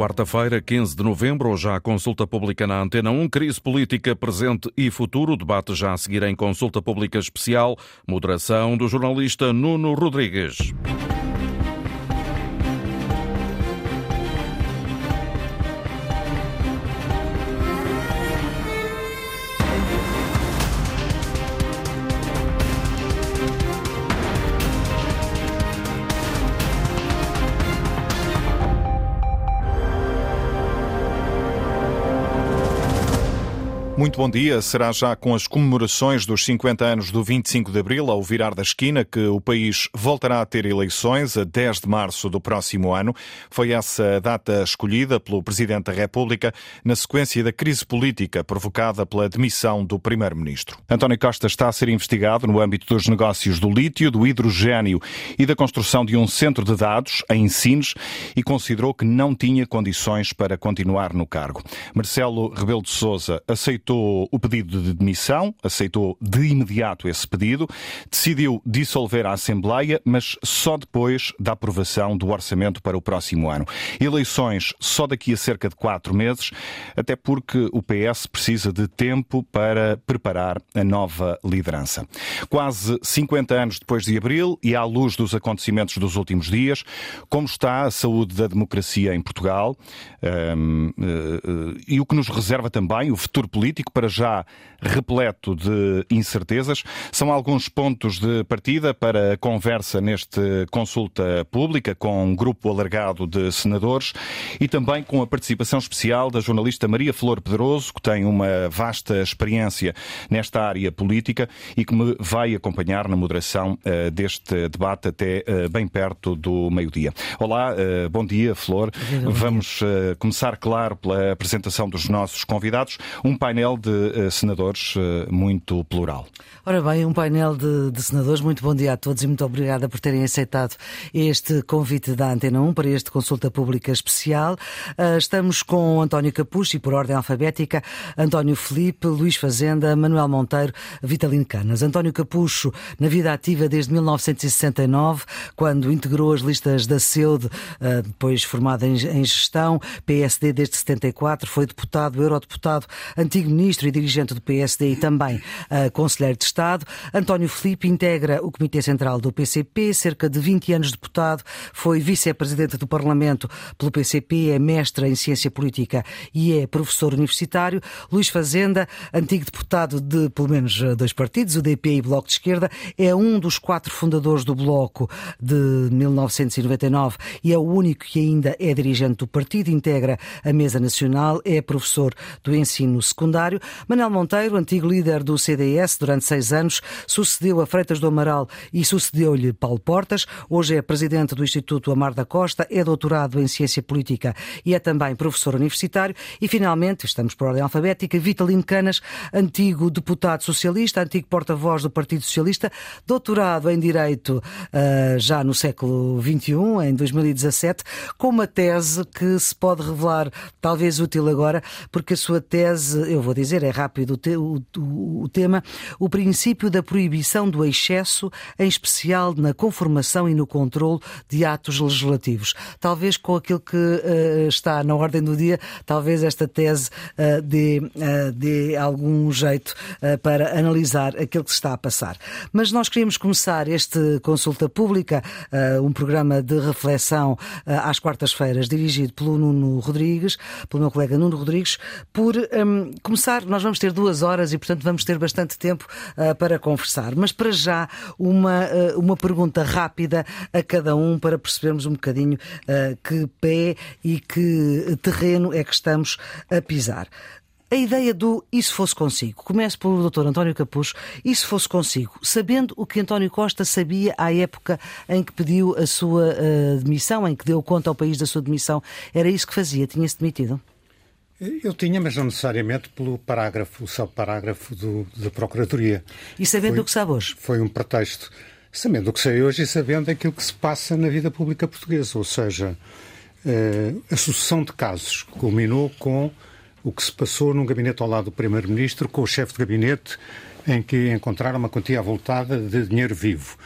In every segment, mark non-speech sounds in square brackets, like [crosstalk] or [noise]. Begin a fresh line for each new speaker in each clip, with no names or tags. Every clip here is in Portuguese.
Quarta-feira, 15 de novembro, hoje há consulta pública na Antena 1, crise política presente e futuro, debate já a seguir em consulta pública especial, moderação do jornalista Nuno Rodrigues.
Muito bom dia. Será já com as comemorações dos 50 anos do 25 de Abril, ao virar da esquina, que o país voltará a ter eleições a 10 de março do próximo ano. Foi essa data escolhida pelo Presidente da República na sequência da crise política provocada pela demissão do Primeiro-Ministro. António Costa está a ser investigado no âmbito dos negócios do lítio, do hidrogênio e da construção de um centro de dados em Sines e considerou que não tinha condições para continuar no cargo. Marcelo Rebelo de Sousa aceitou aceitou o pedido de demissão, aceitou de imediato esse pedido, decidiu dissolver a Assembleia, mas só depois da aprovação do orçamento para o próximo ano. Eleições só daqui a cerca de quatro meses, até porque o PS precisa de tempo para preparar a nova liderança. Quase 50 anos depois de abril e à luz dos acontecimentos dos últimos dias, como está a saúde da democracia em Portugal um, uh, uh, e o que nos reserva também o futuro político político, para já repleto de incertezas. São alguns pontos de partida para a conversa neste consulta pública com um grupo alargado de senadores e também com a participação especial da jornalista Maria Flor Pedroso, que tem uma vasta experiência nesta área política e que me vai acompanhar na moderação uh, deste debate até uh, bem perto do meio-dia. Olá, uh, bom dia, Flor. Vamos começar, claro, pela apresentação dos nossos convidados. Um painel painel de uh, senadores uh, muito plural.
Ora bem, um painel de, de, senadores. Muito bom dia a todos e muito obrigada por terem aceitado este convite da Antena 1 para este consulta pública especial. Uh, estamos com António Capucho e por ordem alfabética, António Felipe, Luís Fazenda, Manuel Monteiro, Vitalino Canas. António Capucho, na vida ativa desde 1969, quando integrou as listas da CEUD, depois formada em, em gestão, PSD desde 74, foi deputado, eurodeputado, antigo ministro e dirigente do PSD e também uh, conselheiro de Estado. António Felipe integra o Comitê Central do PCP, cerca de 20 anos deputado, foi vice-presidente do Parlamento pelo PCP, é mestre em Ciência Política e é professor universitário. Luís Fazenda, antigo deputado de pelo menos dois partidos, o DP e Bloco de Esquerda, é um dos quatro fundadores do Bloco de 1999 e é o único que ainda é dirigente do partido, integra a Mesa Nacional, é professor do ensino secundário Manel Monteiro, antigo líder do CDS durante seis anos, sucedeu a Freitas do Amaral e sucedeu-lhe Paulo Portas. Hoje é presidente do Instituto Amar da Costa, é doutorado em Ciência Política e é também professor universitário. E, finalmente, estamos por ordem alfabética, Vitalino Canas, antigo deputado socialista, antigo porta-voz do Partido Socialista, doutorado em Direito uh, já no século XXI, em 2017, com uma tese que se pode revelar talvez útil agora, porque a sua tese, eu vou dizer, é rápido o, te, o, o, o tema, o princípio da proibição do excesso, em especial na conformação e no controle de atos legislativos. Talvez com aquilo que uh, está na ordem do dia, talvez esta tese uh, dê, uh, dê algum jeito para analisar aquilo que se está a passar. Mas nós queríamos começar este consulta pública, um programa de reflexão às quartas-feiras, dirigido pelo Nuno Rodrigues, pelo meu colega Nuno Rodrigues, por um, começar nós vamos ter duas horas e, portanto, vamos ter bastante tempo uh, para conversar. Mas para já, uma, uh, uma pergunta rápida a cada um para percebermos um bocadinho uh, que pé e que terreno é que estamos a pisar. A ideia do e se fosse consigo. Começo pelo Dr. António Capucho. E se fosse consigo, sabendo o que António Costa sabia à época em que pediu a sua uh, demissão, em que deu conta ao país da sua demissão, era isso que fazia? Tinha-se demitido?
Eu tinha, mas não necessariamente pelo parágrafo, o subparágrafo do, da Procuradoria.
E sabendo foi, o que sabe hoje?
Foi um pretexto. Sabendo o que sei hoje e sabendo aquilo que se passa na vida pública portuguesa. Ou seja, eh, a sucessão de casos culminou com o que se passou num gabinete ao lado do Primeiro-Ministro, com o chefe de gabinete, em que encontraram uma quantia avultada de dinheiro vivo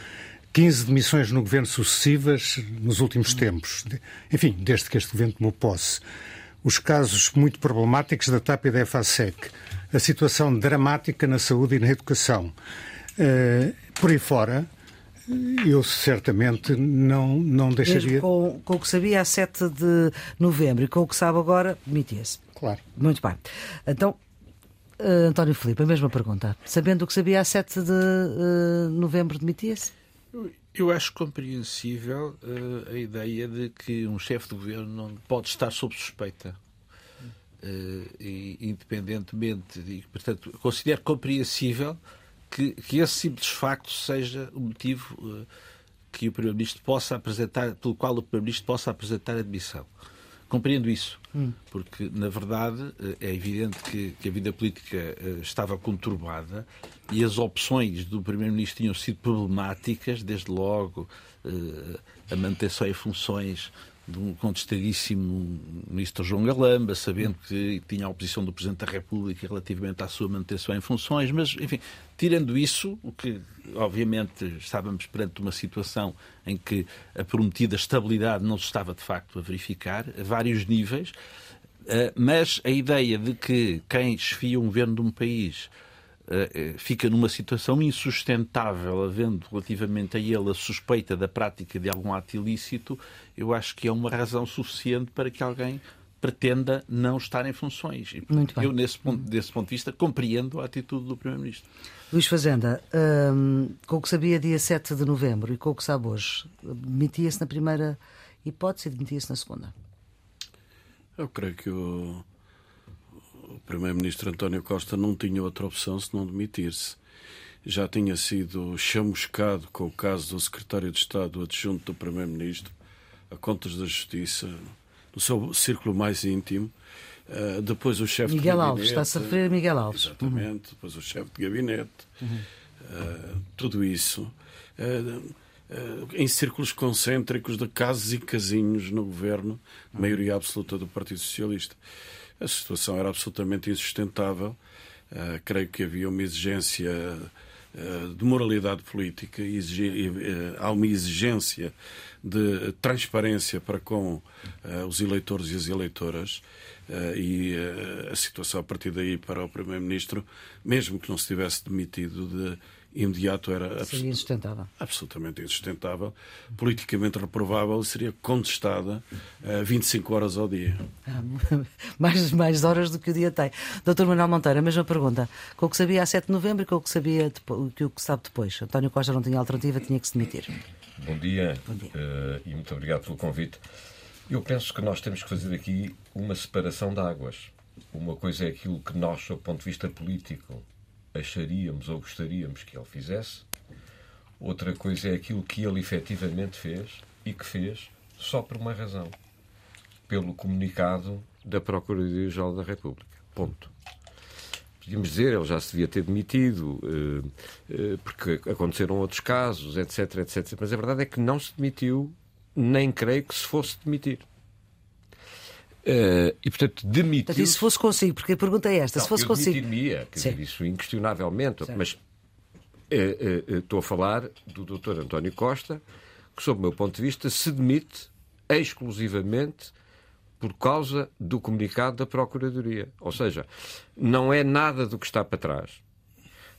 15 demissões no governo sucessivas nos últimos tempos. Enfim, desde que este governo tomou posse. Os casos muito problemáticos da TAP e da EFASEC. A situação dramática na saúde e na educação. Uh, por aí fora, eu certamente não, não deixaria.
Com, com, o que sabia a 7 de novembro e com o que sabe agora, demitia-se.
Claro.
Muito bem. Então, uh, António Filipe, a mesma pergunta. Sabendo o que sabia a 7 de uh, novembro, demitia-se?
Eu, acho compreensível uh, a ideia de que um chefe de governo não pode estar sob suspeita. E, independentemente, de, portanto, considero compreensível que, que esse simples facto seja o motivo uh, que o Primeiro-Ministro possa apresentar, pelo qual o Primeiro-Ministro possa apresentar admissão. Compreendo isso, hum. porque, na verdade, eh, é evidente que, que a vida política uh, estava conturbada e as opções do Primeiro-Ministro tinham sido problemáticas, desde logo uh, a manutenção em funções de um contestadíssimo ministro João Galamba, sabendo que tinha a oposição do Presidente da República relativamente à sua manutenção em funções, mas, enfim, tirando isso, o que, obviamente, estávamos perante uma situação em que a prometida estabilidade não se estava, de facto, a verificar, a vários níveis, eh, mas a ideia de que quem desfia um governo de um país fica numa situação insustentável, havendo relativamente a ele a suspeita da prática de algum ato ilícito, eu acho que é uma razão suficiente para que alguém pretenda não estar em funções. E, portanto, eu, nesse ponto, desse ponto de vista, compreendo a atitude do Primeiro-Ministro.
Luís Fazenda, hum, com o que sabia dia 7 de novembro e com o que sabe hoje, demitia-se na primeira hipótese e demitia-se na segunda?
Eu creio que o o primeiro-ministro António Costa não tinha outra opção senão demitir-se. Já tinha sido chamuscado com o caso do secretário de Estado adjunto do primeiro-ministro a contas da Justiça, no seu círculo mais íntimo. Uh, depois o chefe
Miguel
de
gabinete. Alves, está a referir a Miguel Alves.
Exatamente. Uhum. Depois o chefe de gabinete. Uhum. Uh, tudo isso. Uh, em círculos concêntricos de casos e casinhos no governo, maioria absoluta do Partido Socialista. A situação era absolutamente insustentável. Uh, creio que havia uma exigência uh, de moralidade política, exigi, uh, há uma exigência de transparência para com os eleitores e as eleitoras. e a situação a partir daí para o Primeiro-Ministro, mesmo que não se tivesse demitido de imediato era
seria insustentável.
absolutamente insustentável, politicamente reprovável e seria contestada uh, 25 horas ao dia.
Ah, [laughs] mais, mais horas do que o dia tem. Doutor Manuel Monteiro, a mesma pergunta. Com o que sabia a 7 de novembro e com o que, sabia depois, que o que sabe depois? António Costa não tinha alternativa, tinha que se demitir.
Bom dia, Bom dia. Uh, e muito obrigado pelo convite. Eu penso que nós temos que fazer aqui uma separação de águas. Uma coisa é aquilo que nós, do ponto de vista político, acharíamos ou gostaríamos que ele fizesse, outra coisa é aquilo que ele efetivamente fez e que fez só por uma razão: pelo comunicado da Procuradoria-Geral da República. Ponto. Podíamos dizer, ele já se devia ter demitido, eh, eh, porque aconteceram outros casos, etc, etc. Mas a verdade é que não se demitiu, nem creio que se fosse demitir. Uh, e, portanto, demitiu. Portanto,
e se fosse consigo? Porque a pergunta é esta:
não,
se fosse
eu
consigo.
quer dizer, isso inquestionavelmente. Sim. Mas uh, uh, estou a falar do Dr. António Costa, que, sob o meu ponto de vista, se demite exclusivamente por causa do comunicado da Procuradoria. Ou seja, não é nada do que está para trás.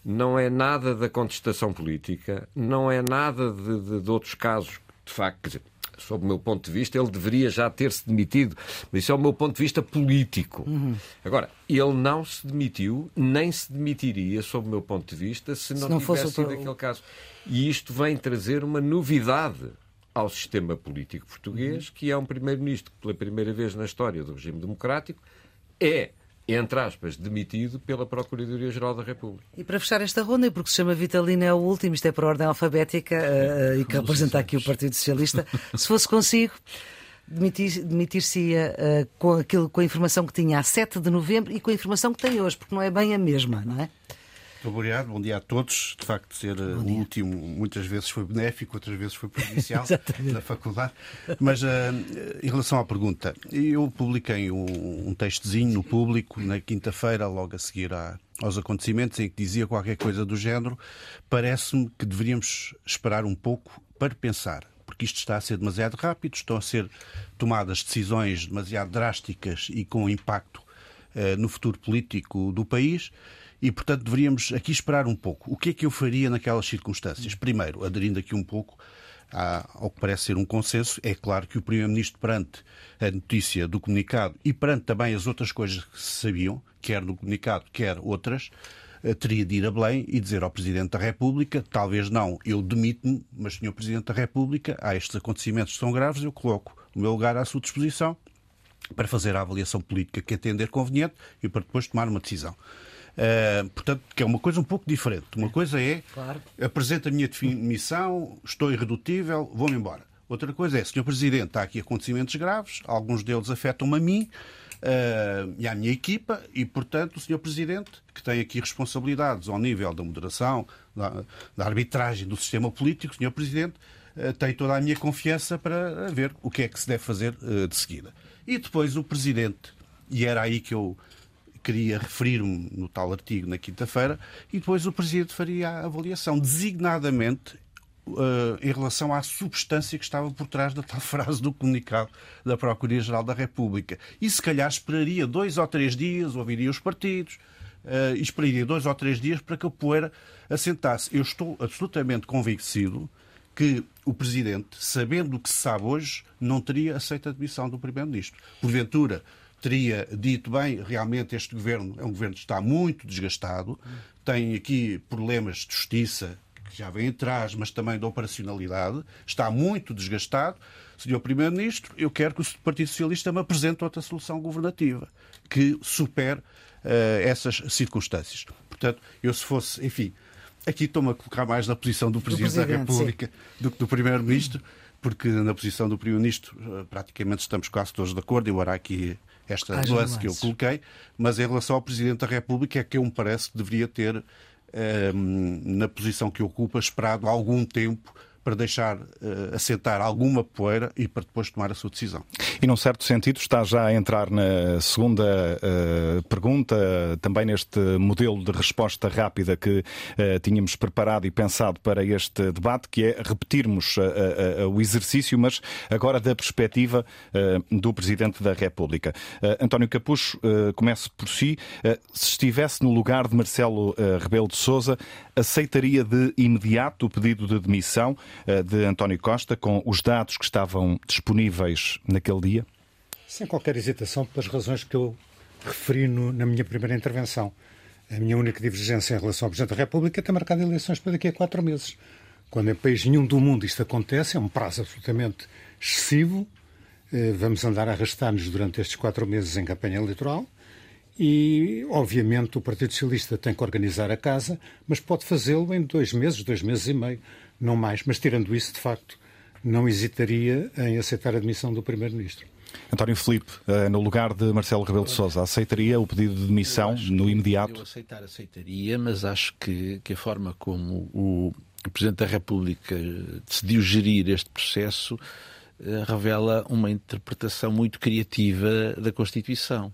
Não é nada da contestação política, não é nada de, de, de outros casos, de facto, quer dizer, sob o meu ponto de vista, ele deveria já ter-se demitido. Mas isso é o meu ponto de vista político. Uhum. Agora, ele não se demitiu, nem se demitiria, sob o meu ponto de vista, se não, se não tivesse sido aquele caso. E isto vem trazer uma novidade ao sistema político português, uhum. que é um primeiro-ministro que, pela primeira vez na história do regime democrático, é entre aspas, demitido pela Procuradoria-Geral da República.
E para fechar esta ronda, e porque se chama Vitalina é o último, isto é por ordem alfabética uh, e que representa aqui o Partido Socialista, [laughs] se fosse consigo, demitir-se-ia uh, com, aquilo, com a informação que tinha a 7 de novembro e com a informação que tem hoje, porque não é bem a mesma, não é?
Obrigado, bom dia a todos. De facto, ser o último muitas vezes foi benéfico, outras vezes foi prejudicial [laughs] na faculdade. Mas uh, em relação à pergunta, eu publiquei um, um textozinho no público na quinta-feira, logo a seguir à, aos acontecimentos, em que dizia qualquer coisa do género. Parece-me que deveríamos esperar um pouco para pensar, porque isto está a ser demasiado rápido, estão a ser tomadas decisões demasiado drásticas e com impacto uh, no futuro político do país. E, portanto, deveríamos aqui esperar um pouco. O que é que eu faria naquelas circunstâncias? Primeiro, aderindo aqui um pouco ao que parece ser um consenso, é claro que o Primeiro-Ministro, perante a notícia do comunicado e perante também as outras coisas que se sabiam, quer no comunicado, quer outras, eh, teria de ir a Belém e dizer ao Presidente da República, talvez não, eu demito-me, mas, Sr. Presidente da República, há estes acontecimentos que são graves, eu coloco o meu lugar à sua disposição para fazer a avaliação política que entender conveniente e para depois tomar uma decisão. Uh, portanto, que é uma coisa um pouco diferente. Uma coisa é claro. apresento a minha definição, estou irredutível, vou-me embora. Outra coisa é, Sr. Presidente, há aqui acontecimentos graves, alguns deles afetam-me a mim uh, e à minha equipa, e, portanto, o Sr. Presidente, que tem aqui responsabilidades ao nível da moderação, da, da arbitragem do sistema político, Sr. Presidente, uh, tem toda a minha confiança para ver o que é que se deve fazer de seguida. E depois o Presidente, e era aí que eu queria referir-me no tal artigo na quinta-feira, e depois o Presidente faria a avaliação, designadamente Uh, em relação à substância que estava por trás da tal [laughs] frase do comunicado da Procuradoria-Geral da República. E se calhar esperaria dois ou três dias, ouviria os partidos, uh, e esperaria dois ou três dias para que a poeira assentasse. Eu estou absolutamente convencido que o Presidente, sabendo o que se sabe hoje, não teria aceito a admissão do Primeiro-Ministro. Porventura, teria dito bem, realmente este governo é um governo que está muito desgastado, tem aqui problemas de justiça que já vêm atrás, mas também de operacionalidade, está muito desgastado. Senhor Primeiro-Ministro, eu quero que o Partido Socialista me apresente outra solução governativa que supere uh, essas circunstâncias. Portanto, eu se fosse, enfim, aqui estou-me a colocar mais na posição do Presidente, do Presidente da República sim. do que do Primeiro-Ministro, porque na posição do Primeiro-Ministro uh, praticamente estamos quase todos de acordo, embora aqui esta Haja nuance que eu coloquei, mas em relação ao Presidente da República é que eu me parece que deveria ter, ehm, na posição que ocupa, esperado algum tempo para deixar uh, assentar alguma poeira e para depois tomar a sua decisão.
E, num certo sentido, está já a entrar na segunda uh, pergunta, também neste modelo de resposta rápida que uh, tínhamos preparado e pensado para este debate, que é repetirmos o exercício, mas agora da perspectiva do Presidente da República. António Capucho, comece por si. se estivesse no lugar de Marcelo Rebelo de Sousa, aceitaria de imediato o pedido de demissão? Eh, de António Costa, com os dados que estavam disponíveis naquele dia?
Sem qualquer hesitação, pelas razões que eu referi no, na minha primeira intervenção. A minha única divergência em relação ao Presidente da República tem marcado eleições para daqui a quatro meses. Quando em país nenhum do mundo isto acontece, é um prazo absolutamente excessivo. Eh, vamos andar a arrastar-nos durante estes quatro meses em campanha eleitoral. E, obviamente, o Partido Socialista tem que organizar a casa, mas pode fazê-lo em dois meses, dois meses e meio não mais. Mas tirando isso, de facto, não hesitaria em aceitar a admissão do Primeiro-Ministro.
António Filipe, eh, no lugar de Marcelo Rebelo de Sousa, aceitaria o pedido de demissão no imediato?
Eu aceitar, aceitaria, mas acho que, que a forma como o, o Presidente da República decidiu gerir este processo eh, revela uma interpretação muito criativa da Constituição.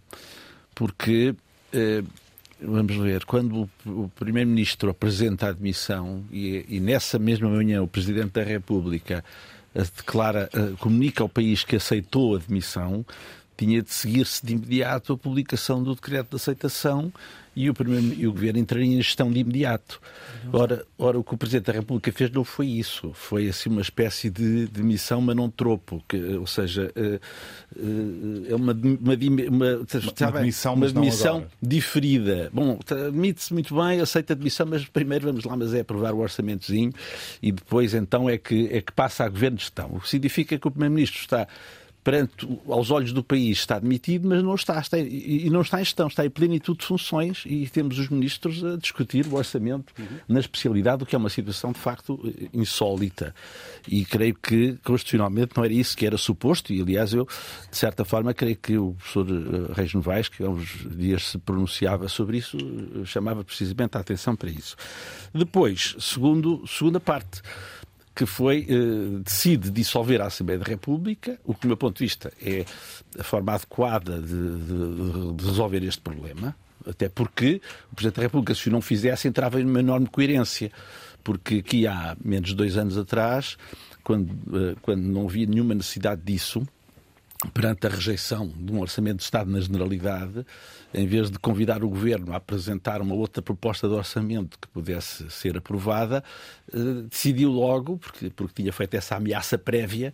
Porque eh, vamos ver, quando o, Primeiro-Ministro apresenta a admissão e, e, nessa mesma manhã o Presidente da República declara, comunica ao país que aceitou a admissão, tinha de seguir-se de imediato a publicação do decreto de aceitação e o, primeiro, e o governo entraria em gestão de imediato. Ora, ora, o que o Presidente da República fez não foi isso. Foi assim uma espécie de, de missão, mas não tropo. Que, ou seja, eh, eh, é uma, uma, uma, uma,
uma demissão,
uma demissão diferida. Bom, admite-se muito bem, aceita a demissão, mas primeiro vamos lá, mas é aprovar o orçamentozinho e depois então é que, é que passa a governo de gestão. O que significa que o Primeiro-Ministro está perante, aos olhos do país, está admitido, mas não está, está e não está em gestão, está em plenitude de funções e temos os ministros a discutir o orçamento uhum. na especialidade, o que é uma situação de facto insólita. E creio que constitucionalmente não era isso que era suposto, e aliás eu, de certa forma, creio que o professor eh, Reis Novaes, que há uns dias se pronunciava sobre isso, eh, chamava precisamente a atenção para isso. Depois, segundo, segunda parte que foi eh, decide dissolver a Assembleia da República, o que, do meu ponto de vista, é a forma adequada de, de, de resolver este problema, até porque o Presidente da República, se o não fizesse, entrava em uma enorme coerência porque aqui há menos de dois anos atrás, quando, uh, quando não havia nenhuma necessidade disso, perante a rejeição de um orçamento de Estado na generalidade, em vez de convidar o governo a apresentar uma outra proposta de orçamento que pudesse ser aprovada, eh, decidiu logo, porque, porque tinha feito essa ameaça prévia,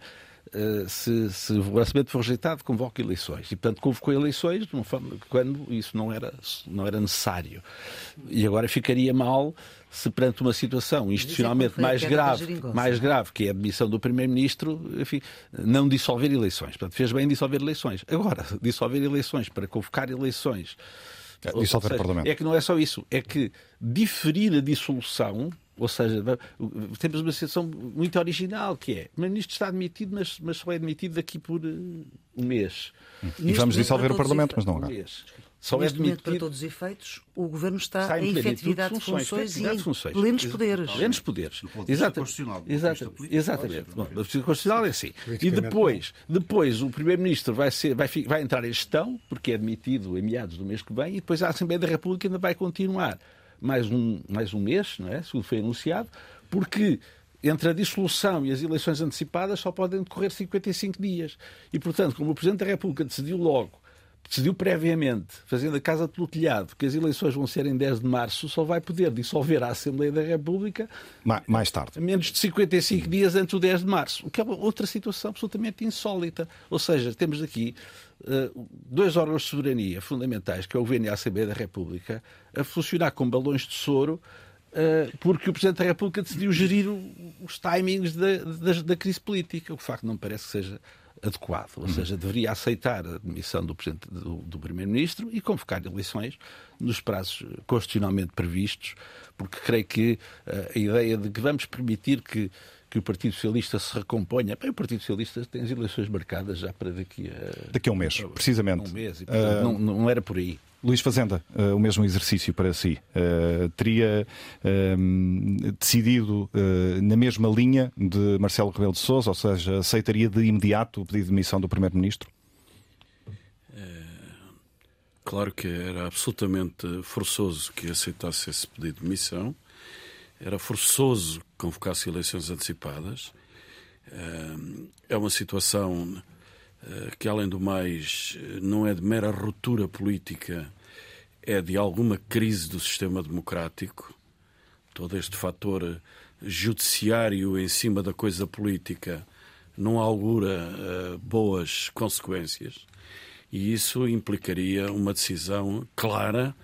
eh, se, se, o orçamento for rejeitado, convoca eleições. E, portanto, convocou eleições de uma forma, quando isso não era, não era necessário. E agora ficaria mal se perante uma situação institucionalmente mais grave, mais grave, que é a admissão do Primeiro-Ministro, enfim, não dissolver eleições. Portanto, fez bem dissolver eleições. Agora, [laughs] dissolver eleições para convocar eleições.
É, dissolver seja, o Parlamento.
É que não é só isso, é que diferir a dissolução ou seja, temos uma situação muito original, que é o Primeiro-Ministro está admitido, mas, mas só é admitido daqui por uh, um mês.
E vamos dissolver o Parlamento, mas não agora. Um mês.
Só Neste é admitido... momento, para todos os efeitos, o Governo está, está em efetividade de funções, funções e em funções. plenos poderes.
Plenos poderes. Exatamente. Exatamente. Exatamente. Bom, a constitucional é assim. E depois, depois o Primeiro-Ministro vai, ser, vai, vai entrar em gestão, porque é admitido em meados do mês que vem, e depois a Assembleia da República ainda vai continuar mais um, mais um mês, não é? segundo foi anunciado, porque entre a dissolução e as eleições antecipadas só podem decorrer 55 dias. E, portanto, como o Presidente da República decidiu logo decidiu previamente, fazendo a casa pelo telhado, que as eleições vão ser em 10 de março, só vai poder dissolver a Assembleia da República
mais tarde.
Menos de 55 dias antes do 10 de março, o que é outra situação absolutamente insólita. Ou seja, temos aqui dois órgãos de soberania fundamentais, que é o Governo e a Assembleia da República, a funcionar com balões de soro uh, porque o Presidente da República decidiu gerir os timings da, da, da crise política, o que de facto não parece que seja adequado, ou seja, deveria aceitar a demissão do, do, do Primeiro-Ministro e convocar eleições nos prazos constitucionalmente previstos, porque creio que uh, a ideia de que vamos permitir que que o Partido Socialista se recomponha. Bem, o Partido Socialista tem as eleições marcadas já para daqui a.
Daqui a um mês, precisamente.
Um mês, e, portanto, uh... não, não era por aí.
Luís Fazenda, uh, o mesmo exercício para si. Uh, teria uh, decidido uh, na mesma linha de Marcelo Rebelo de Sousa, ou seja, aceitaria de imediato o pedido de demissão do Primeiro-Ministro?
É, claro que era absolutamente forçoso que aceitasse esse pedido de demissão. Era forçoso que convocasse eleições antecipadas. É uma situação eh, que, além do mais, não é de mera ruptura política, é de alguma crise do sistema democrático. Todo este fator judiciário em cima da coisa política não augura boas consequências. E isso implicaria uma decisão clara,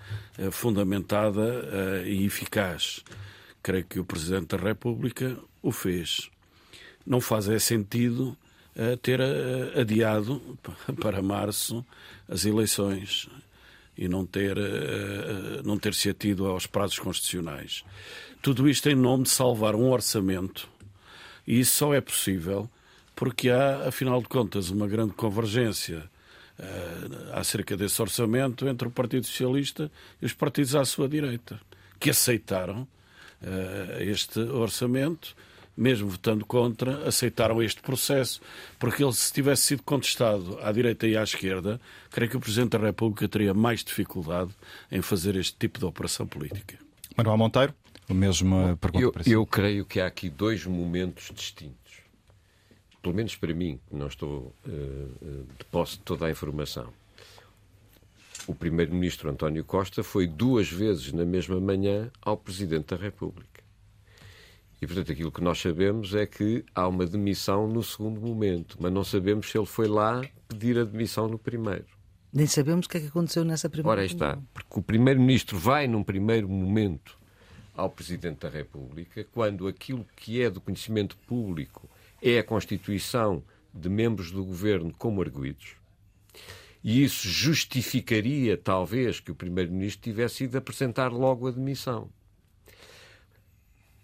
fundamentada e eficaz. Creio que o Presidente da República o fez. Não faz é sentido ter eh, adiado [laughs] para março as eleições e não ter, eh, não ter se atido aos prazos constitucionais. Tudo isto em nome de salvar um orçamento e isso só é possível porque há, afinal de contas, uma grande convergência uh, acerca desse orçamento entre o Partido Socialista e os partidos à sua direita, que aceitaram uh, este orçamento mesmo votando contra, aceitaram este processo, porque ele, se tivesse sido contestado à direita e à esquerda, creio que o Presidente da República teria mais dificuldade em fazer este tipo de operação política.
Manuel Monteiro, a mesma pergunta
eu,
para si.
Eu creio que há aqui dois momentos distintos. Pelo menos para mim, que não estou uh, de posse de toda a informação. O Primeiro-Ministro António Costa foi duas vezes na mesma manhã ao Presidente da República. E, portanto, aquilo que nós sabemos é que há uma demissão no segundo momento, mas não sabemos se ele foi lá pedir a demissão no primeiro.
Nem sabemos o que é que aconteceu nessa primeira
Ora, aí está. Porque o Primeiro-Ministro vai, num primeiro momento, ao Presidente da República, quando aquilo que é do conhecimento público é a constituição de membros do governo como arguídos. E isso justificaria, talvez, que o Primeiro-Ministro tivesse ido apresentar logo a demissão.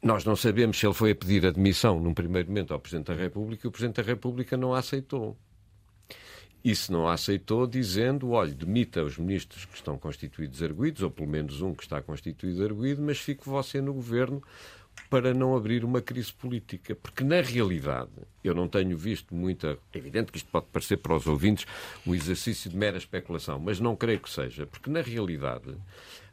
Nós não sabemos se ele foi a pedir admissão num primeiro momento ao Presidente da República e o Presidente da República não a aceitou. E se não a aceitou, dizendo: olhe, demita os ministros que estão constituídos arguídos, ou pelo menos um que está constituído arguído, mas fique você no governo para não abrir uma crise política. Porque, na realidade, eu não tenho visto muita. É evidente que isto pode parecer para os ouvintes um exercício de mera especulação, mas não creio que seja. Porque, na realidade,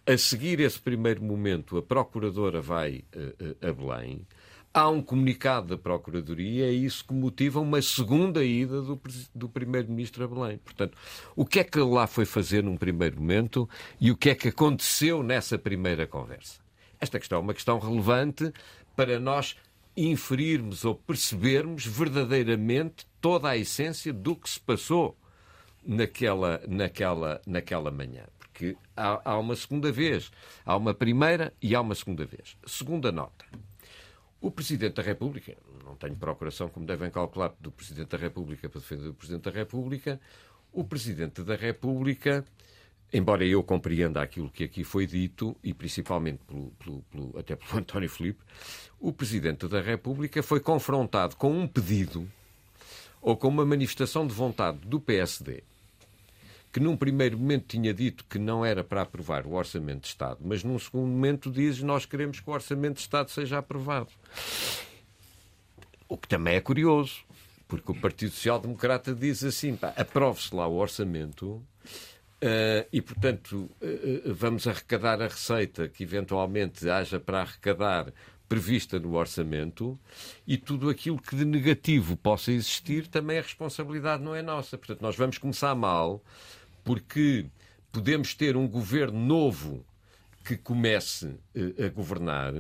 a seguir esse primeiro momento, a Procuradora vai uh, uh, a Belém. Há um comunicado da Procuradoria, é isso que motiva uma segunda ida do, do Primeiro-Ministro a Belém. Portanto, o que é que ele lá foi fazer num primeiro momento e o que é que aconteceu nessa primeira conversa? Esta questão é uma questão relevante para nós inferirmos ou percebermos verdadeiramente toda a essência do que se passou naquela, naquela, naquela manhã. Porque há, há uma segunda vez, há uma primeira e há uma segunda vez. Segunda nota. O Presidente da República, não tenho procuração, como devem calcular, do Presidente da República para defender o Presidente da República, o Presidente da República embora eu compreenda aquilo que aqui foi dito, e principalmente pelo, pelo, pelo, até pelo [laughs] António Filipe, o Presidente da República foi confrontado com um pedido ou com uma manifestação de vontade do PSD, que num primeiro momento tinha dito que não era para aprovar o Orçamento de Estado, mas num segundo momento diz nós queremos que o Orçamento de Estado seja aprovado. O que também é curioso, porque o Partido Social Democrata diz assim, aprove-se lá o orçamento, Uh, e, portanto, uh, vamos arrecadar a receita que eventualmente haja para arrecadar prevista no orçamento e tudo aquilo que de negativo possa existir também a responsabilidade não é nossa. Portanto, nós vamos começar mal porque podemos ter um governo novo que comece uh, a governar,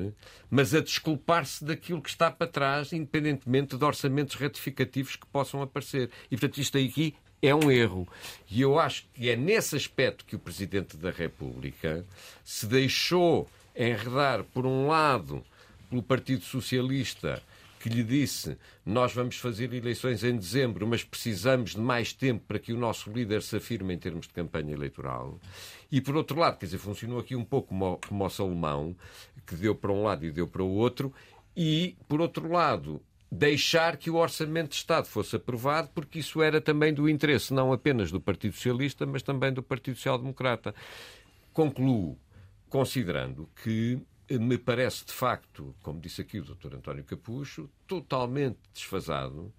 mas a desculpar-se daquilo que está para trás, independentemente de orçamentos retificativos que possam aparecer. E, portanto, isto aqui é um erro. E eu acho que é nesse aspecto que o Presidente da República se deixou enredar, por um lado, pelo Partido Socialista, que lhe disse: Nós vamos fazer eleições em dezembro, mas precisamos de mais tempo para que o nosso líder se afirme em termos de campanha eleitoral. E por outro lado, quer dizer, funcionou aqui um pouco como, como o Salomão, que deu para um lado e deu para o outro. E, por outro lado, deixar que o Orçamento de Estado fosse aprovado, porque isso era também do interesse não apenas do Partido Socialista, mas também do Partido Social Democrata. Concluo considerando que me parece de facto, como disse aqui o Dr. António Capucho, totalmente desfasado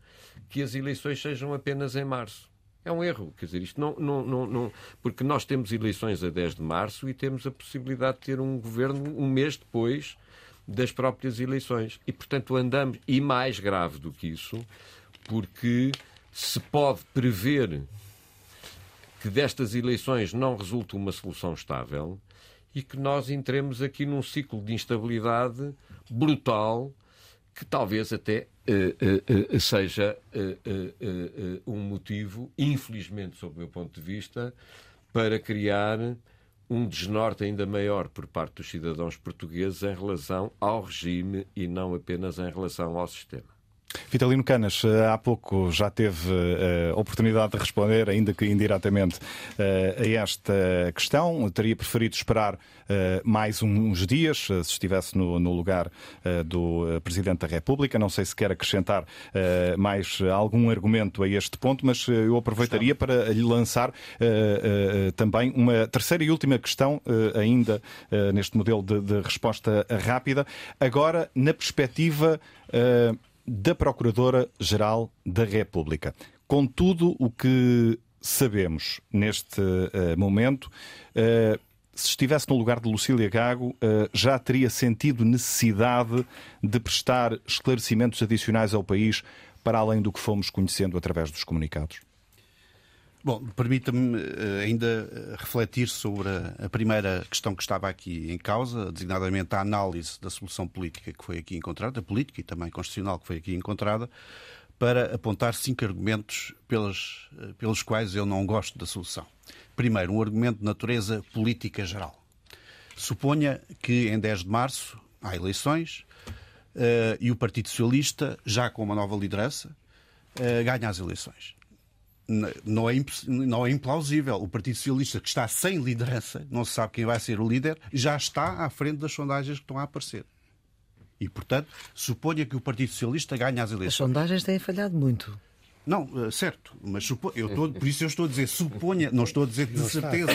que as eleições sejam apenas em março. É um erro, quer dizer, isto não, não, não, não, porque nós temos eleições a 10 de março e temos a possibilidade de ter um governo um mês depois das próprias eleições. E, portanto, andamos, e mais grave do que isso, porque se pode prever que destas eleições não resulte uma solução estável e que nós entremos aqui num ciclo de instabilidade brutal que talvez até uh, uh, seja uh, um motivo, infelizmente, sob o meu ponto de vista, para criar um desnorte ainda maior por parte dos cidadãos portugueses em relação ao regime e não apenas em relação ao sistema.
Vitalino Canas, eh, há pouco já teve a uh, oportunidade de responder, ainda que indiretamente, uh, a esta questão. Teria preferido esperar uh, mais uns dias, se estivesse no, no lugar do Presidente da República. Não sei se quer acrescentar mais algum argumento a este ponto, mas eu aproveitaria para lhe lançar também uma terceira e última questão, ainda neste modelo de, de, resposta rápida. Agora, na perspectiva da Procuradora-Geral da República. Com tudo o que sabemos neste uh, momento, uh, se estivesse no lugar de Lucília Gago, uh, já teria sentido necessidade de prestar esclarecimentos adicionais ao país para além do que fomos conhecendo através dos comunicados?
Bom, permita-me eh, ainda eh, refletir sobre a primeira questão que estava aqui em causa, designadamente a análise da solução política que foi aqui encontrada, política e também constitucional que foi aqui encontrada, para apontar cinco argumentos pelos, eh, pelos quais eu não gosto da solução. Primeiro, um argumento de natureza política geral. Suponha que em 10 de março há eleições e o Partido Socialista, já com uma nova liderança, ganha as eleições não é, não é implausível. O Partido Socialista, que está sem liderança, não se sabe quem vai ser o líder, já está à frente das sondagens que estão a aparecer. E, portanto, suponha que o Partido Socialista ganha as eleições.
As sondagens têm falhado muito.
Não, eh, certo, mas supo... eu estou, por isso eu estou a dizer, suponha, não estou a dizer de certeza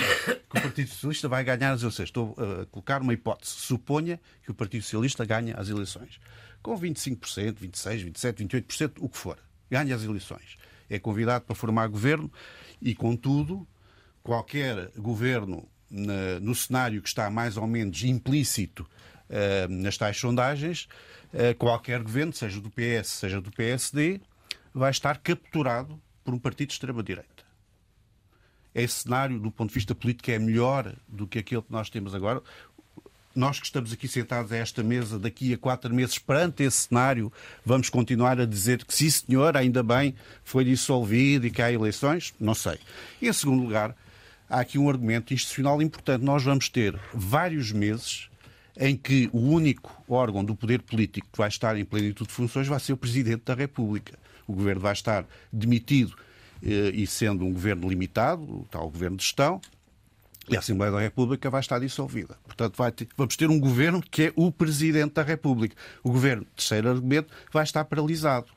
que o Partido Socialista vai ganhar as eleições. Estou a colocar uma hipótese. Suponha que o Partido Socialista ganha as eleições. Com 25%, 26%, 27%, 28%, o que for. Ganha as eleições. É convidado para formar governo e, contudo, qualquer governo no cenário que está mais ou menos implícito uh, nas tais sondagens, uh, qualquer governo, seja do PS, seja do PSD, vai estar capturado por um partido de extrema-direita. Esse cenário, do ponto de vista político, é melhor do que aquele que nós temos agora. Nós que estamos aqui sentados a esta mesa, daqui a quatro meses, perante esse cenário, vamos continuar a dizer que sim, senhor, ainda bem, foi dissolvido e que há eleições? Não sei. Em segundo lugar, há aqui um argumento institucional importante. Nós vamos ter vários meses em que o único órgão do poder político que vai estar em plenitude de funções vai ser o Presidente da República. O governo vai estar demitido eh, e sendo um governo limitado, o tal governo de gestão, e a Assembleia da República vai estar dissolvida. Portanto, ter, vamos ter um governo que é o Presidente da República. O governo, terceiro argumento, vai estar paralisado.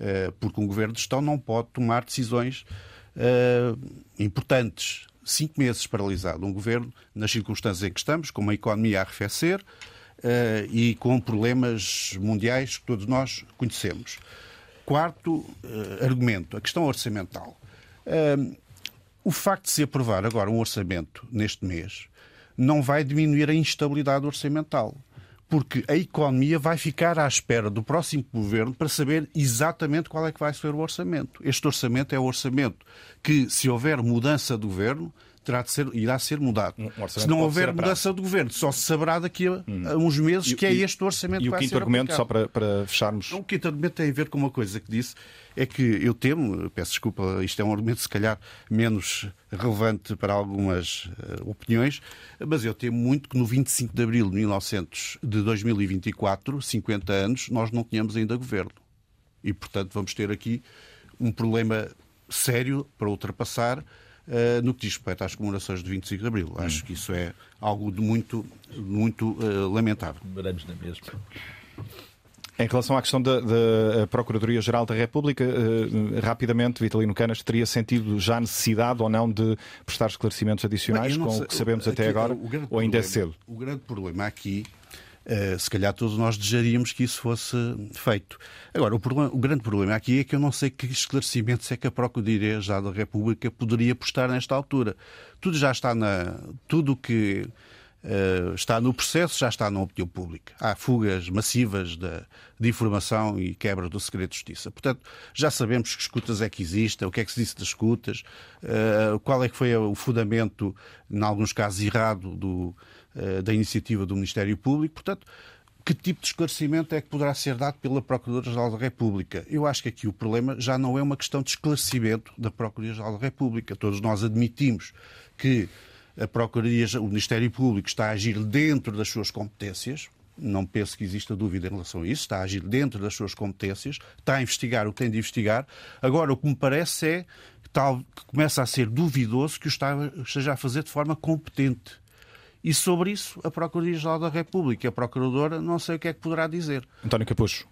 Eh, porque um governo de gestão não pode tomar decisões uh, importantes. Cinco meses paralisado um governo, nas circunstâncias em que estamos, com uma economia a arrefecer uh, e com problemas mundiais que todos nós conhecemos. Quarto argumento, a questão orçamental. O facto de se aprovar agora um orçamento neste mês não vai diminuir a instabilidade orçamental porque a economia vai ficar à espera do próximo governo para saber exatamente qual é que vai ser o orçamento. Este orçamento é o orçamento que, se houver mudança do governo, terá de ser, irá ser mudado. Um se não houver mudança do governo, só se saberá daqui a, hum. uns meses e, que é este orçamento
que vai ser E o quinto argumento, só para, para fecharmos.
O quinto argumento tem a ver com uma coisa que disse, é que eu temo, peço desculpa, isto é um argumento se calhar menos relevante para algumas uh, opiniões, mas eu temo muito que no 25 de abril de, 1900, de 2024, 50 anos, nós não tenhamos ainda governo. E, portanto, vamos ter aqui um problema sério para ultrapassar uh, no que diz respeito às comemorações de 25 de Abril. Hum. Acho que isso é algo de muito, muito uh, lamentável.
Veremos na mesma.
Em relação à questão da, da Procuradoria-Geral da República, uh, rapidamente, Vitalino Canas, teria sentido já necessidade ou não de prestar esclarecimentos adicionais com sei, o que sabemos aqui, até agora, ou ainda
problema,
é cedo?
O grande problema aqui Uh, se calhar todos nós desejaríamos que isso fosse feito. Agora, o, problema, o, grande problema aqui é que eu não sei que esclarecimentos é que a Procuradoria já da República poderia prestar nesta altura. Tudo já está na. Tudo que uh, está no processo já está na opinião pública. Há fugas massivas de, de, informação e quebra do segredo de justiça. Portanto, já sabemos que escutas é que existem, o que é que se disse das escutas, uh, qual é que foi o fundamento, em alguns casos errado, do eh, da iniciativa do Ministério Público. Portanto, que tipo de esclarecimento é que poderá ser dado pela Procuradora-Geral da República? Eu acho que aqui o problema já não é uma questão de esclarecimento da Procuradoria-Geral da República. Todos nós admitimos que a Procuradoria, o Ministério Público está a agir dentro das suas competências. Não penso que exista dúvida em relação a isso. Está a agir dentro das suas competências, está a investigar o que tem de investigar. Agora, o que me parece é que, tal, que começa a ser duvidoso que o esteja a fazer de forma competente. E sobre isso, a Procuradoria-Geral da República, a Procuradora, não sei o que é que poderá dizer.
António Capucho.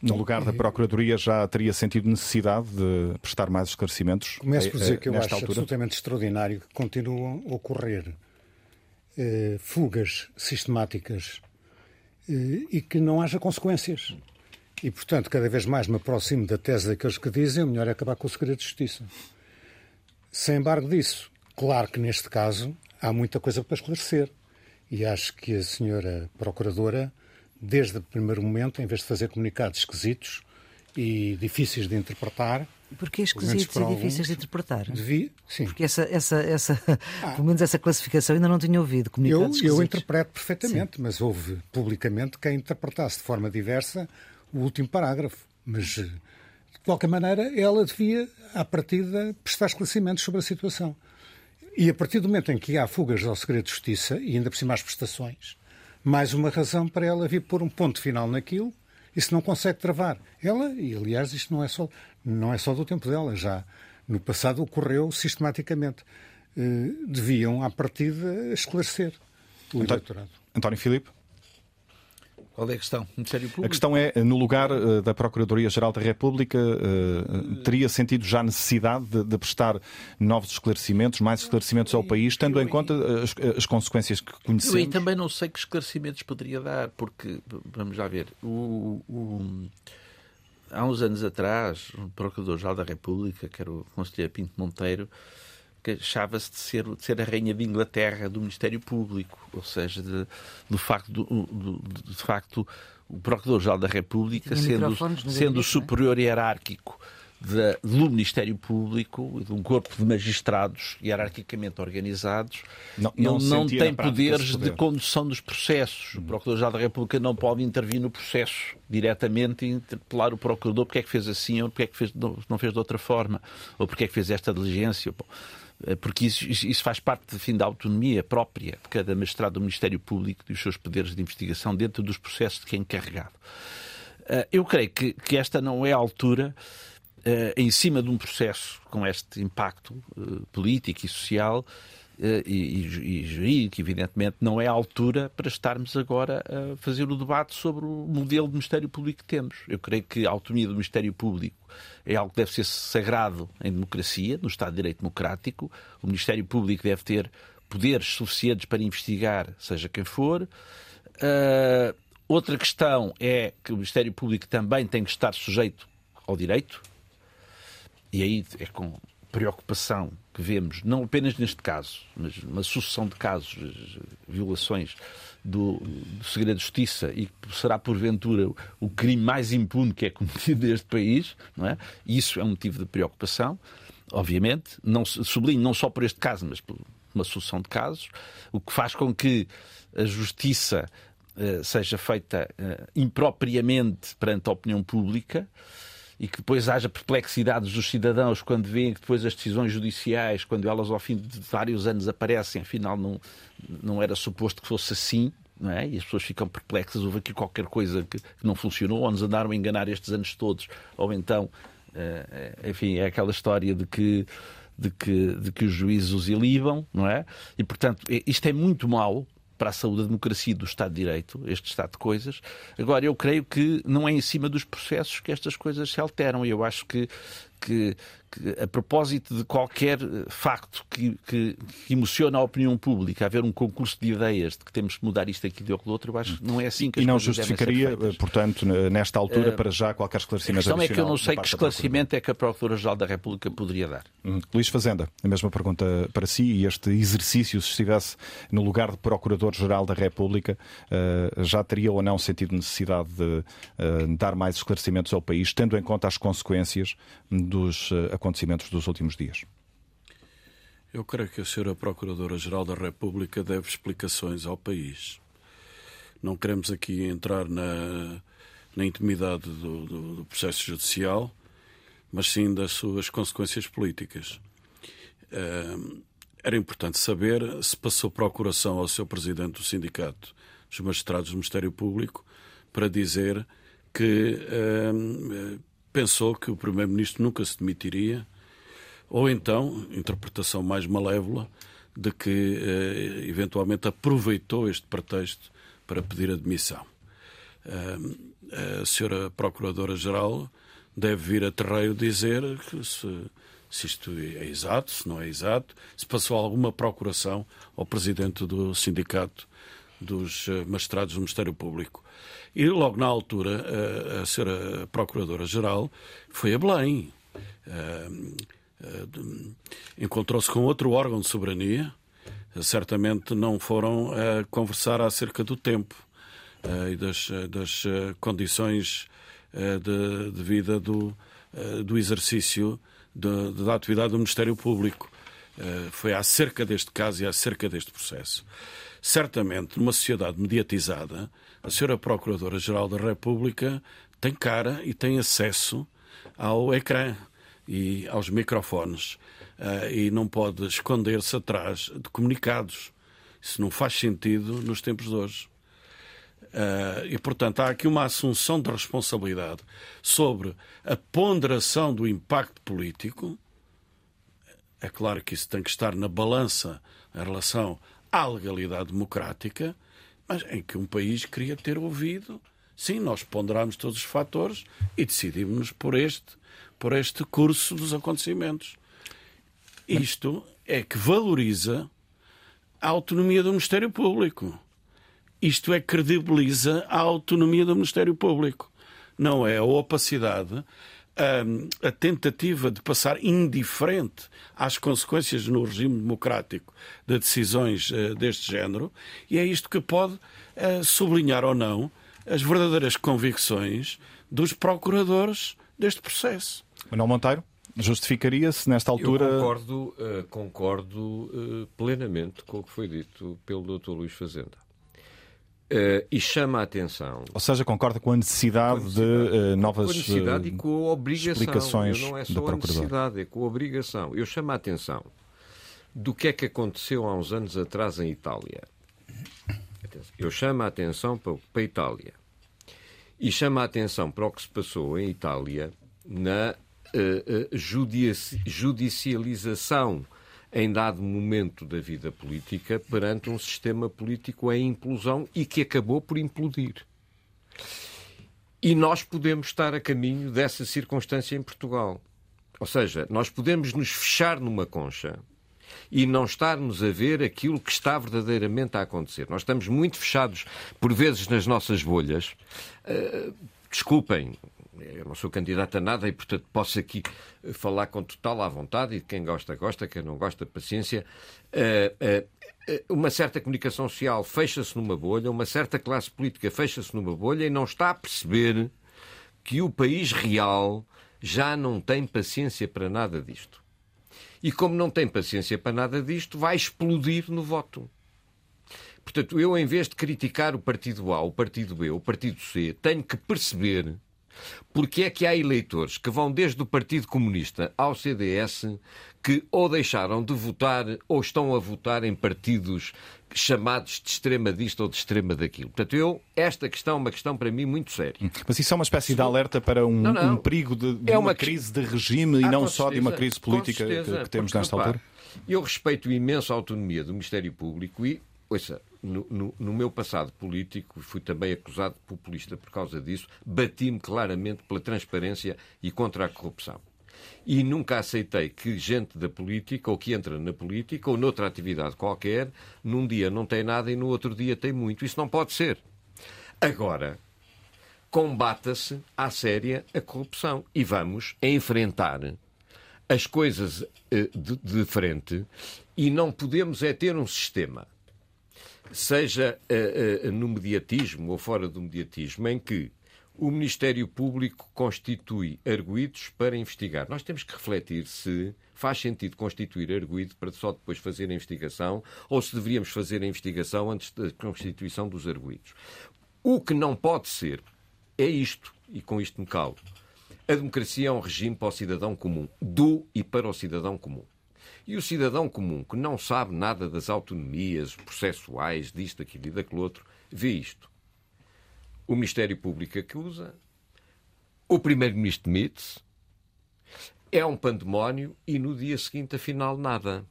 No lugar da Procuradoria já teria sentido necessidade de prestar mais esclarecimentos?
Começo por dizer eh, que eu acho altura? absolutamente extraordinário que continuam a ocorrer eh, fugas sistemáticas eh, e que não haja consequências. E, portanto, cada vez mais me aproximo da tese daqueles que dizem o melhor é acabar com o segredo de justiça. Sem embargo disso, claro que neste caso há muita coisa para esclarecer. E acho que a senhora Procuradora, desde o primeiro momento, em vez de fazer comunicados esquisitos e difíceis de interpretar.
Porquê esquisitos e alguns, difíceis de interpretar?
Devia, sim.
Porque essa, essa, essa, ah, pelo menos essa classificação ainda não tinha ouvido.
Comunicados eu, eu interpreto perfeitamente, sim. mas houve publicamente quem interpretasse de forma diversa o último parágrafo. Mas, de qualquer maneira, ela devia, à partida, prestar esclarecimentos sobre a situação. E a partir do momento em que há fugas ao segredo de justiça, e ainda por cima as prestações, mais uma razão para ela vir pôr um ponto final naquilo e se não consegue travar. Ela, e aliás isto não é só, não é só do tempo dela, já no passado ocorreu sistematicamente. Eh, deviam, à partida, esclarecer o eleitorado.
António Filipe?
Qual é a questão? Ministério Público?
A questão é, no lugar uh, da Procuradoria-Geral da República, uh, teria sentido já necessidade de, de, prestar novos esclarecimentos, mais esclarecimentos ao país, tendo em conta as, as consequências que conhecemos?
Eu também não sei que esclarecimentos poderia dar, porque, vamos lá ver, o, o, há uns anos atrás, o Procurador-Geral da República, que era o Conselheiro Pinto Monteiro, queixava-se de ser, de ser a rainha de Inglaterra do Ministério Público, ou seja, de, do facto, do, do, de facto o Procurador-Geral da República, sendo, sendo o é? superior hierárquico de, do Ministério Público, de um corpo de magistrados hierarquicamente organizados, não, não ele não tem poderes poder. de condução dos processos. O Procurador-Geral da República não pode intervir no processo diretamente e interpelar o Procurador porque é que fez assim ou porque é que fez, não fez de outra forma, ou porque é que fez esta diligência. Bom, porque isso, isso faz parte fim, da autonomia própria de cada magistrado do Ministério Público e dos seus poderes de investigação dentro dos processos de quem é encarregado. Eh, eu creio que, que esta não é a altura, eh, em cima de um processo com este impacto político e social, e, e, jurídico, evidentemente, não é a altura para estarmos agora a fazer o debate sobre o modelo de Ministério Público que temos. Eu creio que a autonomia do Ministério Público é algo que deve ser sagrado em democracia, no Estado de Direito Democrático. O Ministério Público deve ter poderes suficientes para investigar, seja quem for. Uh, outra questão é que o Ministério Público também tem que estar sujeito ao direito, e aí é com preocupação que vemos, não apenas neste caso, mas uma sucessão de casos, violações do, do segredo de justiça e que será porventura o crime mais impune que é cometido neste país, não é? Isso é um motivo de preocupação, obviamente, não sublinho não só por este caso, mas por uma sucessão de casos, o que faz com que a justiça uh, seja feita uh, impropriamente perante a opinião pública e que depois haja perplexidades dos cidadãos quando veem que depois as decisões judiciais, quando elas ao fim de vários anos aparecem, afinal não, não era suposto que fosse assim, não é? E as pessoas ficam perplexas, houve aqui qualquer coisa que, não funcionou, ou nos andaram a enganar estes anos todos, ou então, eh, enfim, é aquela história de que de que, de que os juízes os ilibam, não é? E, portanto, isto é muito mau, para a saúde da democracia e do Estado de Direito, este estado de coisas. Agora, eu creio que não é em cima dos processos que estas coisas se alteram. Eu acho que, que, que a propósito de qualquer eh, facto que, que, que, emociona a opinião pública, haver um concurso de ideias de que temos que mudar isto, aqui ou aquilo outro, eu acho que não é assim que as
E não
justificaria,
portanto, nesta altura, uh, para já qualquer esclarecimento
A questão é que eu não sei que esclarecimento é que a Procuradora-Geral da República poderia dar.
Hum. Luís Fazenda, a mesma pergunta para si, e este exercício, se estivesse no lugar de Procurador-Geral da República, já teria ou não sentido necessidade de dar mais esclarecimentos ao país, tendo em conta as consequências dos acontecimentos dos últimos dias?
Eu creio que a senhora Procuradora-Geral da República deve explicações ao país. Não queremos aqui entrar na, na intimidade do, do, do, processo judicial, mas sim das suas consequências políticas. Era importante saber se passou procuração ao seu presidente do Sindicato dos Magistrados do Ministério Público para dizer que pensou que o Primeiro-Ministro nunca se demitiria, ou então, interpretação mais malévola, de que eh, eventualmente aproveitou este pretexto para pedir admissão. Uh, a senhora Procuradora-Geral deve vir a terreiro dizer que se, se isto é exato, se não é exato, se passou alguma procuração ao Presidente do Sindicato dos eh, Magistrados do Ministério Público. E logo na altura, a, a senhora Procuradora-Geral foi a Belém. Encontrou-se com outro órgão de soberania. Certamente não foram a conversar acerca do tempo e das, das condições de, de vida do, do exercício da atividade do Ministério Público. Foi acerca deste caso e acerca deste processo. Certamente, numa sociedade mediatizada, a senhora Procuradora-Geral da República tem cara e tem acesso ao ecrã e aos microfones uh, e não pode esconder-se atrás de comunicados. Isso não faz sentido nos tempos de hoje. Uh, e, portanto, há aqui uma assunção de responsabilidade sobre a ponderação do impacto político. É claro que isso tem que estar na balança em relação à legalidade democrática, mas em que um país queria ter ouvido sim, nós ponderamos todos os fatores e decidimos por este, por este curso dos acontecimentos. Isto é que valoriza a autonomia do Ministério Público. Isto é credibiliza a autonomia do Ministério Público. Não é a opacidade, a, a tentativa de passar indiferente às consequências no regime democrático de decisões uh, deste género, e é isto que pode uh, sublinhar ou não as verdadeiras convicções dos procuradores deste processo.
Manuel Monteiro? Justificaria-se nesta altura.
Eu concordo, uh, concordo uh, plenamente com o que foi dito pelo Dr. Luís Fazenda. Uh, e chama a atenção.
Ou seja, concorda com a necessidade, necessidade de novas
com a necessidade e com a obrigação. explicações não é só a necessidade, é com a obrigação. Eu chamo a atenção do que é que aconteceu há uns anos atrás em Itália. Eu chamo a atenção para, para a Itália. E chamo a atenção para o que se passou em Itália na uh, judicialização em dado momento da vida política perante um sistema político em implosão e que acabou por implodir. E nós podemos estar a caminho dessa circunstância em Portugal. Ou seja, nós podemos nos fechar numa concha e não estarmos a ver aquilo que está verdadeiramente a acontecer. Nós estamos muito fechados, por vezes, nas nossas bolhas. Uh, desculpem, eu não sou candidato a nada e, portanto, posso aqui eh, falar com total à vontade e quem gosta, gosta, quem não gosta, paciência. Uh, uh, uma certa comunicação social fecha-se numa bolha, uma certa classe política fecha-se numa bolha e não está a perceber que o país real já não tem paciência para nada disto. E como não tem paciência para nada disto, vai explodir no voto. Portanto, eu, em vez de criticar o partido A, o partido B, o partido C, tenho que perceber porque é que há eleitores que vão desde o Partido Comunista ao CDS que ou deixaram de votar ou estão a votar em partidos chamados de extrema disto ou de extrema daquilo. Portanto, eu, esta questão é uma questão para mim muito séria.
Mas isso é uma espécie de alerta para um, não, não. um perigo de, de é uma, uma, crise de regime ah, e não só certeza, de uma crise política certeza, que, que, temos porque, nesta altura?
Eu respeito imenso a autonomia do Ministério Público e, ouça, no, no, no, meu passado político, fui também acusado de populista por causa disso, bati-me claramente pela transparência e contra a corrupção. E nunca aceitei que gente da política, ou que entra na política, ou noutra atividade qualquer, num dia não tem nada e no outro dia tem muito. Isso não pode ser. Agora, combata-se à séria a corrupção e vamos enfrentar as coisas eh, de, de frente e não podemos é ter um sistema seja uh, uh, no mediatismo ou fora do mediatismo, em que o Ministério Público constitui arguídos para investigar. Nós temos que refletir se faz sentido constituir arguído para só depois fazer a investigação ou se deveríamos fazer a investigação antes da constituição dos arguídos. O que não pode ser é isto, e com isto me calo. A democracia é um regime para o cidadão comum, do e para o cidadão comum. E o cidadão comum, que não sabe nada das autonomias processuais, disto, aquilo e daquele outro, vê isto. O Ministério Público acusa, o Primeiro-Ministro demite-se, é um pandemónio e no dia seguinte, afinal, nada.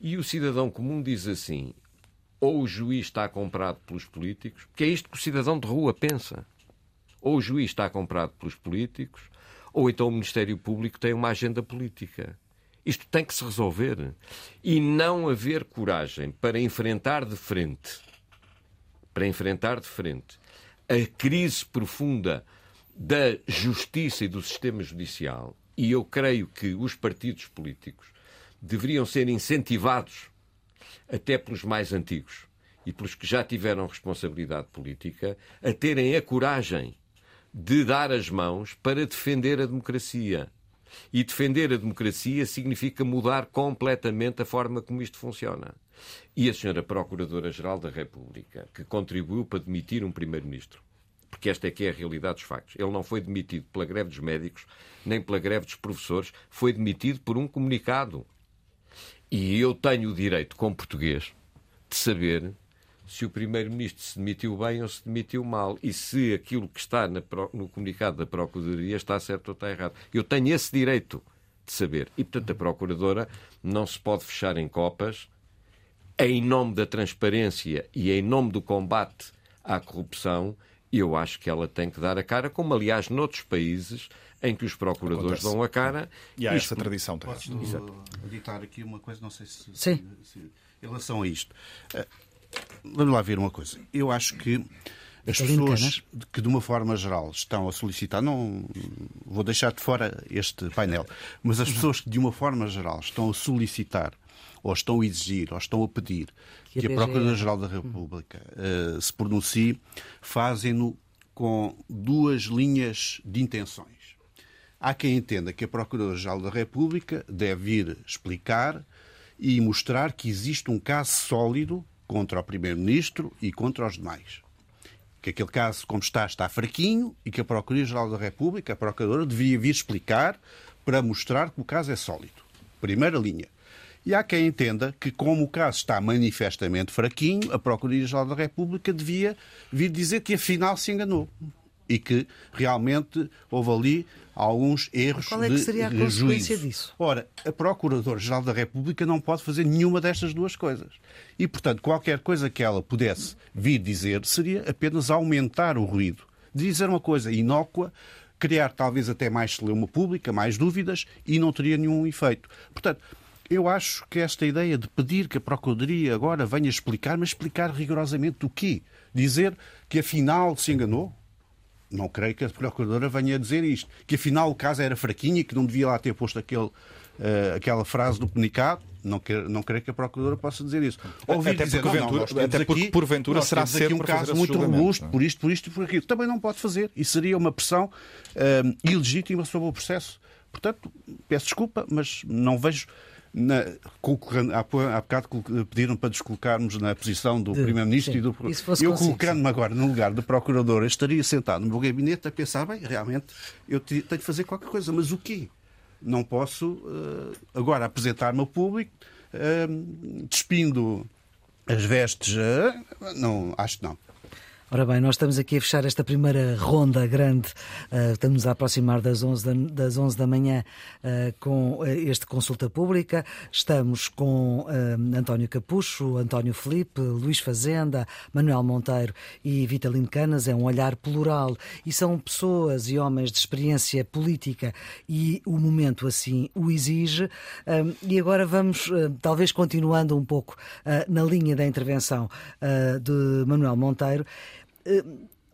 E o cidadão comum diz assim: ou o juiz está comprado pelos políticos, porque é isto que o cidadão de rua pensa. Ou o juiz está comprado pelos políticos, ou então o Ministério Público tem uma agenda política. Isto tem que se resolver. E não haver coragem para enfrentar de frente, para enfrentar de frente a crise profunda da justiça e do sistema judicial, e eu creio que os partidos políticos deveriam ser incentivados, até pelos mais antigos e pelos que já tiveram responsabilidade política, a terem a coragem de dar as mãos para defender a democracia, e defender a democracia significa mudar completamente a forma como isto funciona. E a senhora Procuradora-Geral da República, que contribuiu para demitir um Primeiro-Ministro, porque esta é que é a realidade dos factos. Ele não foi demitido pela greve dos médicos, nem pela greve dos professores, foi demitido por um comunicado. E eu tenho o direito, como português, de saber se o Primeiro-Ministro se demitiu bem ou se demitiu mal e se aquilo que está no comunicado da Procuradoria está certo ou está errado. Eu tenho esse direito de saber. E, portanto, a Procuradora não se pode fechar em copas em nome da transparência e em nome do combate à corrupção eu acho que ela tem que dar a cara, como aliás noutros países em que os procuradores
Acontece.
dão a cara.
E há
Isto-
essa tradição também.
Posso editar aqui uma coisa, não sei se,
Sim.
se- se- em relação a isto. Vamos lá ver uma coisa. Eu acho que as pessoas que de uma forma geral estão a solicitar, não vou deixar de fora este painel, mas as pessoas que de uma forma geral estão a solicitar ou estão a exigir, ou estão a pedir
Que a
que a
PGR
Procuradoria-Geral da República eh, se pronuncie, fazem-no com duas linhas de intenções. Há quem entenda que a Procuradora-Geral da República deve vir explicar e mostrar que existe um caso sólido contra o Primeiro-Ministro e contra os demais. Que aquele caso, como está, está fraquinho e que a Procuradoria-Geral da República, a Procuradora, devia vir explicar para mostrar que o caso é sólido. Primeira linha. E há quem entenda que, como o caso está manifestamente fraquinho, a Procuradoria-Geral da República devia vir dizer que afinal se enganou e que realmente houve ali alguns erros
Qual é que
de
seria a
de
consequência
juízo.
disso?
Ora, a Procuradora-Geral da República não pode fazer nenhuma destas duas coisas. E, portanto, qualquer coisa que ela pudesse vir dizer seria apenas aumentar o ruído. Dizer uma coisa inócua, criar talvez até mais celeuma pública, mais dúvidas e não teria nenhum efeito. Portanto, eu acho que esta ideia de pedir que a Procuradoria agora venha explicar, mas explicar rigorosamente o quê? Dizer que afinal se enganou? Não creio que a Procuradora venha a dizer isto. Que afinal o caso era fraquinho e que não devia lá ter posto aquele, eh, aquela frase do comunicado. Não, quero, não creio que a Procuradora possa dizer isso.
Até
dizer,
porque,
não, não,
porventura- até porque,
aqui-
porventura,
nós
será cedo
um caso muito robusto,
é?
por isto, por isto e por aquilo. Também não pode fazer. Isso seria uma pressão eh, ilegítima sobre o processo. Portanto, peço desculpa, mas não vejo. Na, colocando- há, bocado pediram para nos colocarmos na posição do Primeiro-Ministro e do Eu colocando-me agora no lugar do Procurador, estaria sentado no meu gabinete a pensar, bem, realmente eu te- tenho de fazer qualquer coisa, mas o quê? Não posso eh, agora apresentar-me ao público eh, despindo as vestes. eh, não, acho que não.
Ora bem, nós estamos aqui a fechar esta primeira ronda grande, uh, estamos a aproximar das 11 da, das 11 da manhã uh, com uh, este consulta pública. Estamos com uh, António Capucho, António Felipe, Luís Fazenda, Manuel Monteiro e Vitalino Canas. É um olhar plural e são pessoas e homens de experiência política e o momento assim o exige. E agora vamos, talvez continuando um pouco na linha da intervenção de Manuel Monteiro. Uh,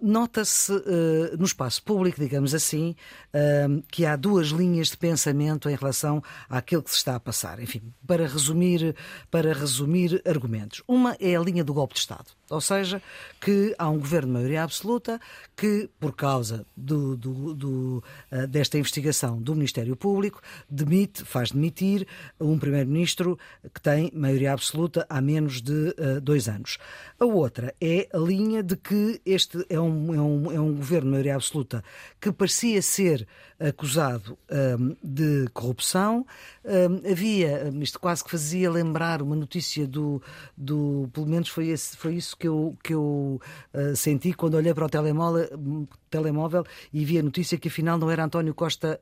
Nota-se uh, no espaço público, digamos assim, uh, que há duas linhas de pensamento em relação àquilo que se está a passar. Enfim, para resumir, para resumir argumentos. Uma é a linha do golpe de Estado, ou seja, que há um governo de maioria absoluta que, por causa do, do, do, uh, desta investigação do Ministério Público, demite, faz demitir um primeiro-ministro que tem maioria absoluta há menos de dois anos. A outra é a linha de que este é um um, é, um, é um governo de maioria absoluta que parecia ser acusado um, de corrupção. Um, havia, isto quase que fazia lembrar uma notícia do. do pelo menos foi, esse, foi isso que eu, que eu uh, senti quando olhei para o telemóvel, telemóvel e vi a notícia que afinal não era António Costa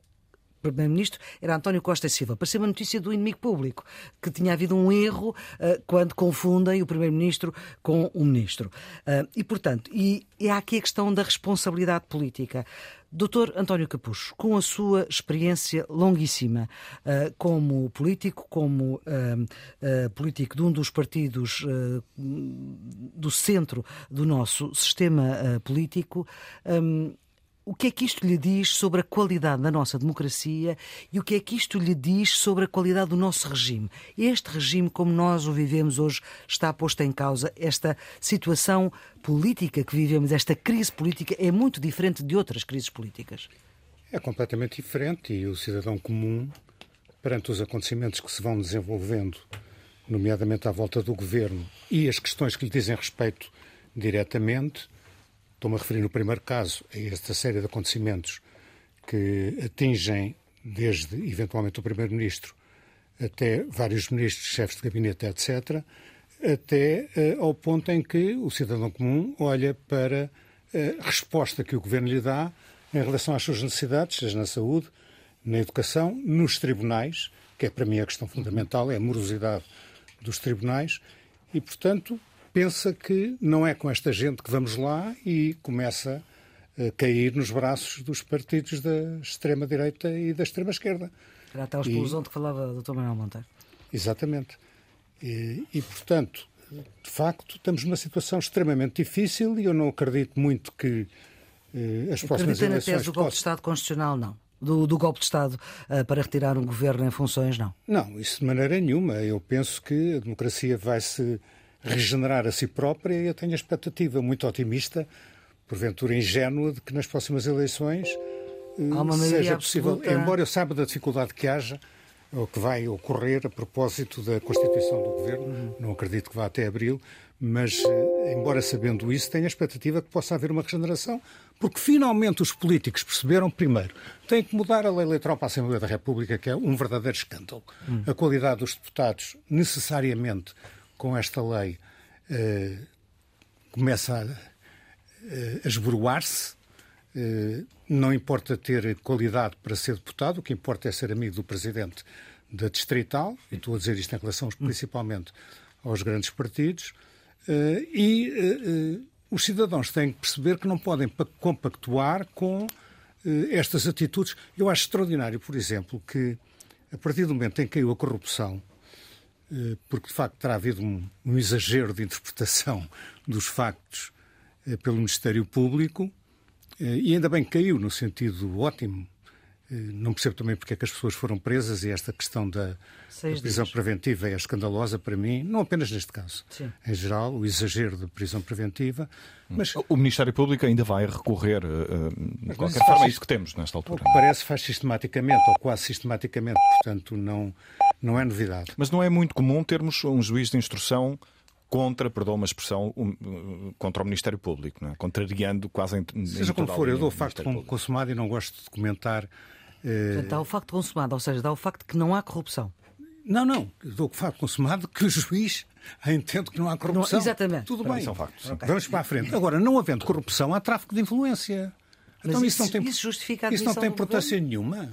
Primeiro-Ministro era António Costa Silva. Parecia uma notícia do inimigo público, que tinha havido um erro uh, quando confundem o Primeiro-Ministro com o Ministro. Uh, e, portanto, e, e há aqui a questão da responsabilidade política. Doutor António Capucho, com a sua experiência longuíssima uh, como político, como uh, político de um dos partidos uh, do centro do nosso sistema político, um, o que é que isto lhe diz sobre a qualidade da nossa democracia e o que é que isto lhe diz sobre a qualidade do nosso regime? Este regime, como nós o vivemos hoje, está posto em causa. Esta situação política que vivemos, esta crise política, é muito diferente de outras crises políticas.
É completamente diferente e o cidadão comum, perante os acontecimentos que se vão desenvolvendo, nomeadamente à volta do governo e as questões que lhe dizem respeito diretamente, Estou-me a referir no primeiro caso a esta série de acontecimentos que atingem desde, eventualmente, o Primeiro-Ministro até vários ministros, chefes de gabinete, etc., até uh, ao ponto em que o cidadão comum olha para a resposta que o Governo lhe dá em relação às suas necessidades, seja na saúde, na educação, nos tribunais, que é para mim a questão fundamental, é a morosidade dos tribunais, e, portanto, pensa que não é com esta gente que vamos lá e começa a cair nos braços dos partidos da extrema-direita e da extrema-esquerda.
Era até a explosão e... de que falava o Dr. Manuel Monteiro.
Exatamente. E, e, portanto, de facto, estamos numa situação extremamente difícil e eu não acredito muito que eh, as próximas
Acredita
eleições...
na tese do golpe de Estado constitucional, não? Do, do, golpe de Estado uh, para retirar um governo em funções, não?
Não, isso de maneira nenhuma. Eu penso que a democracia vai se regenerar a si própria e eu tenho a expectativa muito otimista, porventura ingênua, de que nas próximas eleições uh, seja possível, absoluta... embora eu saiba da dificuldade que haja, o que vai ocorrer a propósito da constituição do governo, uhum. não acredito que vá até abril, mas, eh, embora sabendo isso, tenho a expectativa que possa haver uma regeneração, porque finalmente os políticos perceberam, primeiro, têm que mudar a lei eleitoral para a Assembleia da República, que é um verdadeiro escândalo. Uhum. A qualidade dos deputados, necessariamente, com esta lei, eh, começa a, eh, a esboroar-se. Eh, não importa ter qualidade para ser deputado, o que importa é ser amigo do presidente da Distrital, e estou a dizer isto em relação principalmente aos grandes partidos, e os cidadãos têm que perceber que não podem compactuar com estas atitudes. Eu acho extraordinário, por exemplo, que a partir do momento em que caiu a corrupção, porque de facto terá havido um, um exagero de interpretação [laughs] dos factos pelo Ministério Público, eh, e ainda bem que caiu, no sentido ótimo. Eh, não percebo também porque é que as pessoas foram presas e esta questão da, da prisão preventiva é escandalosa para mim, não apenas neste caso. Sim. Em geral, o exagero da prisão preventiva.
Mas... O Ministério Público ainda vai recorrer, uh, de qualquer forma, é isso que temos nesta altura.
O que parece faz sistematicamente, ou quase sistematicamente, portanto não, não é novidade.
Mas não é muito comum termos um juiz de instrução contra, perdão uma expressão, um, contra o Ministério Público, não é? contrariando quase em,
Seja como for, eu dou o facto consumado e não gosto de comentar.
Eh... Portanto, dá o facto consumado, ou seja, dá o facto que não há corrupção.
Não, não, dou o facto consumado que o juiz [laughs] entende que não há corrupção.
Não, exatamente.
Tudo bem. São factos. Okay. Vamos para a frente. Agora, não havendo corrupção, há tráfico de influência.
Mas então isso, isso, não tem, isso justifica a
Isso não tem importância nenhuma.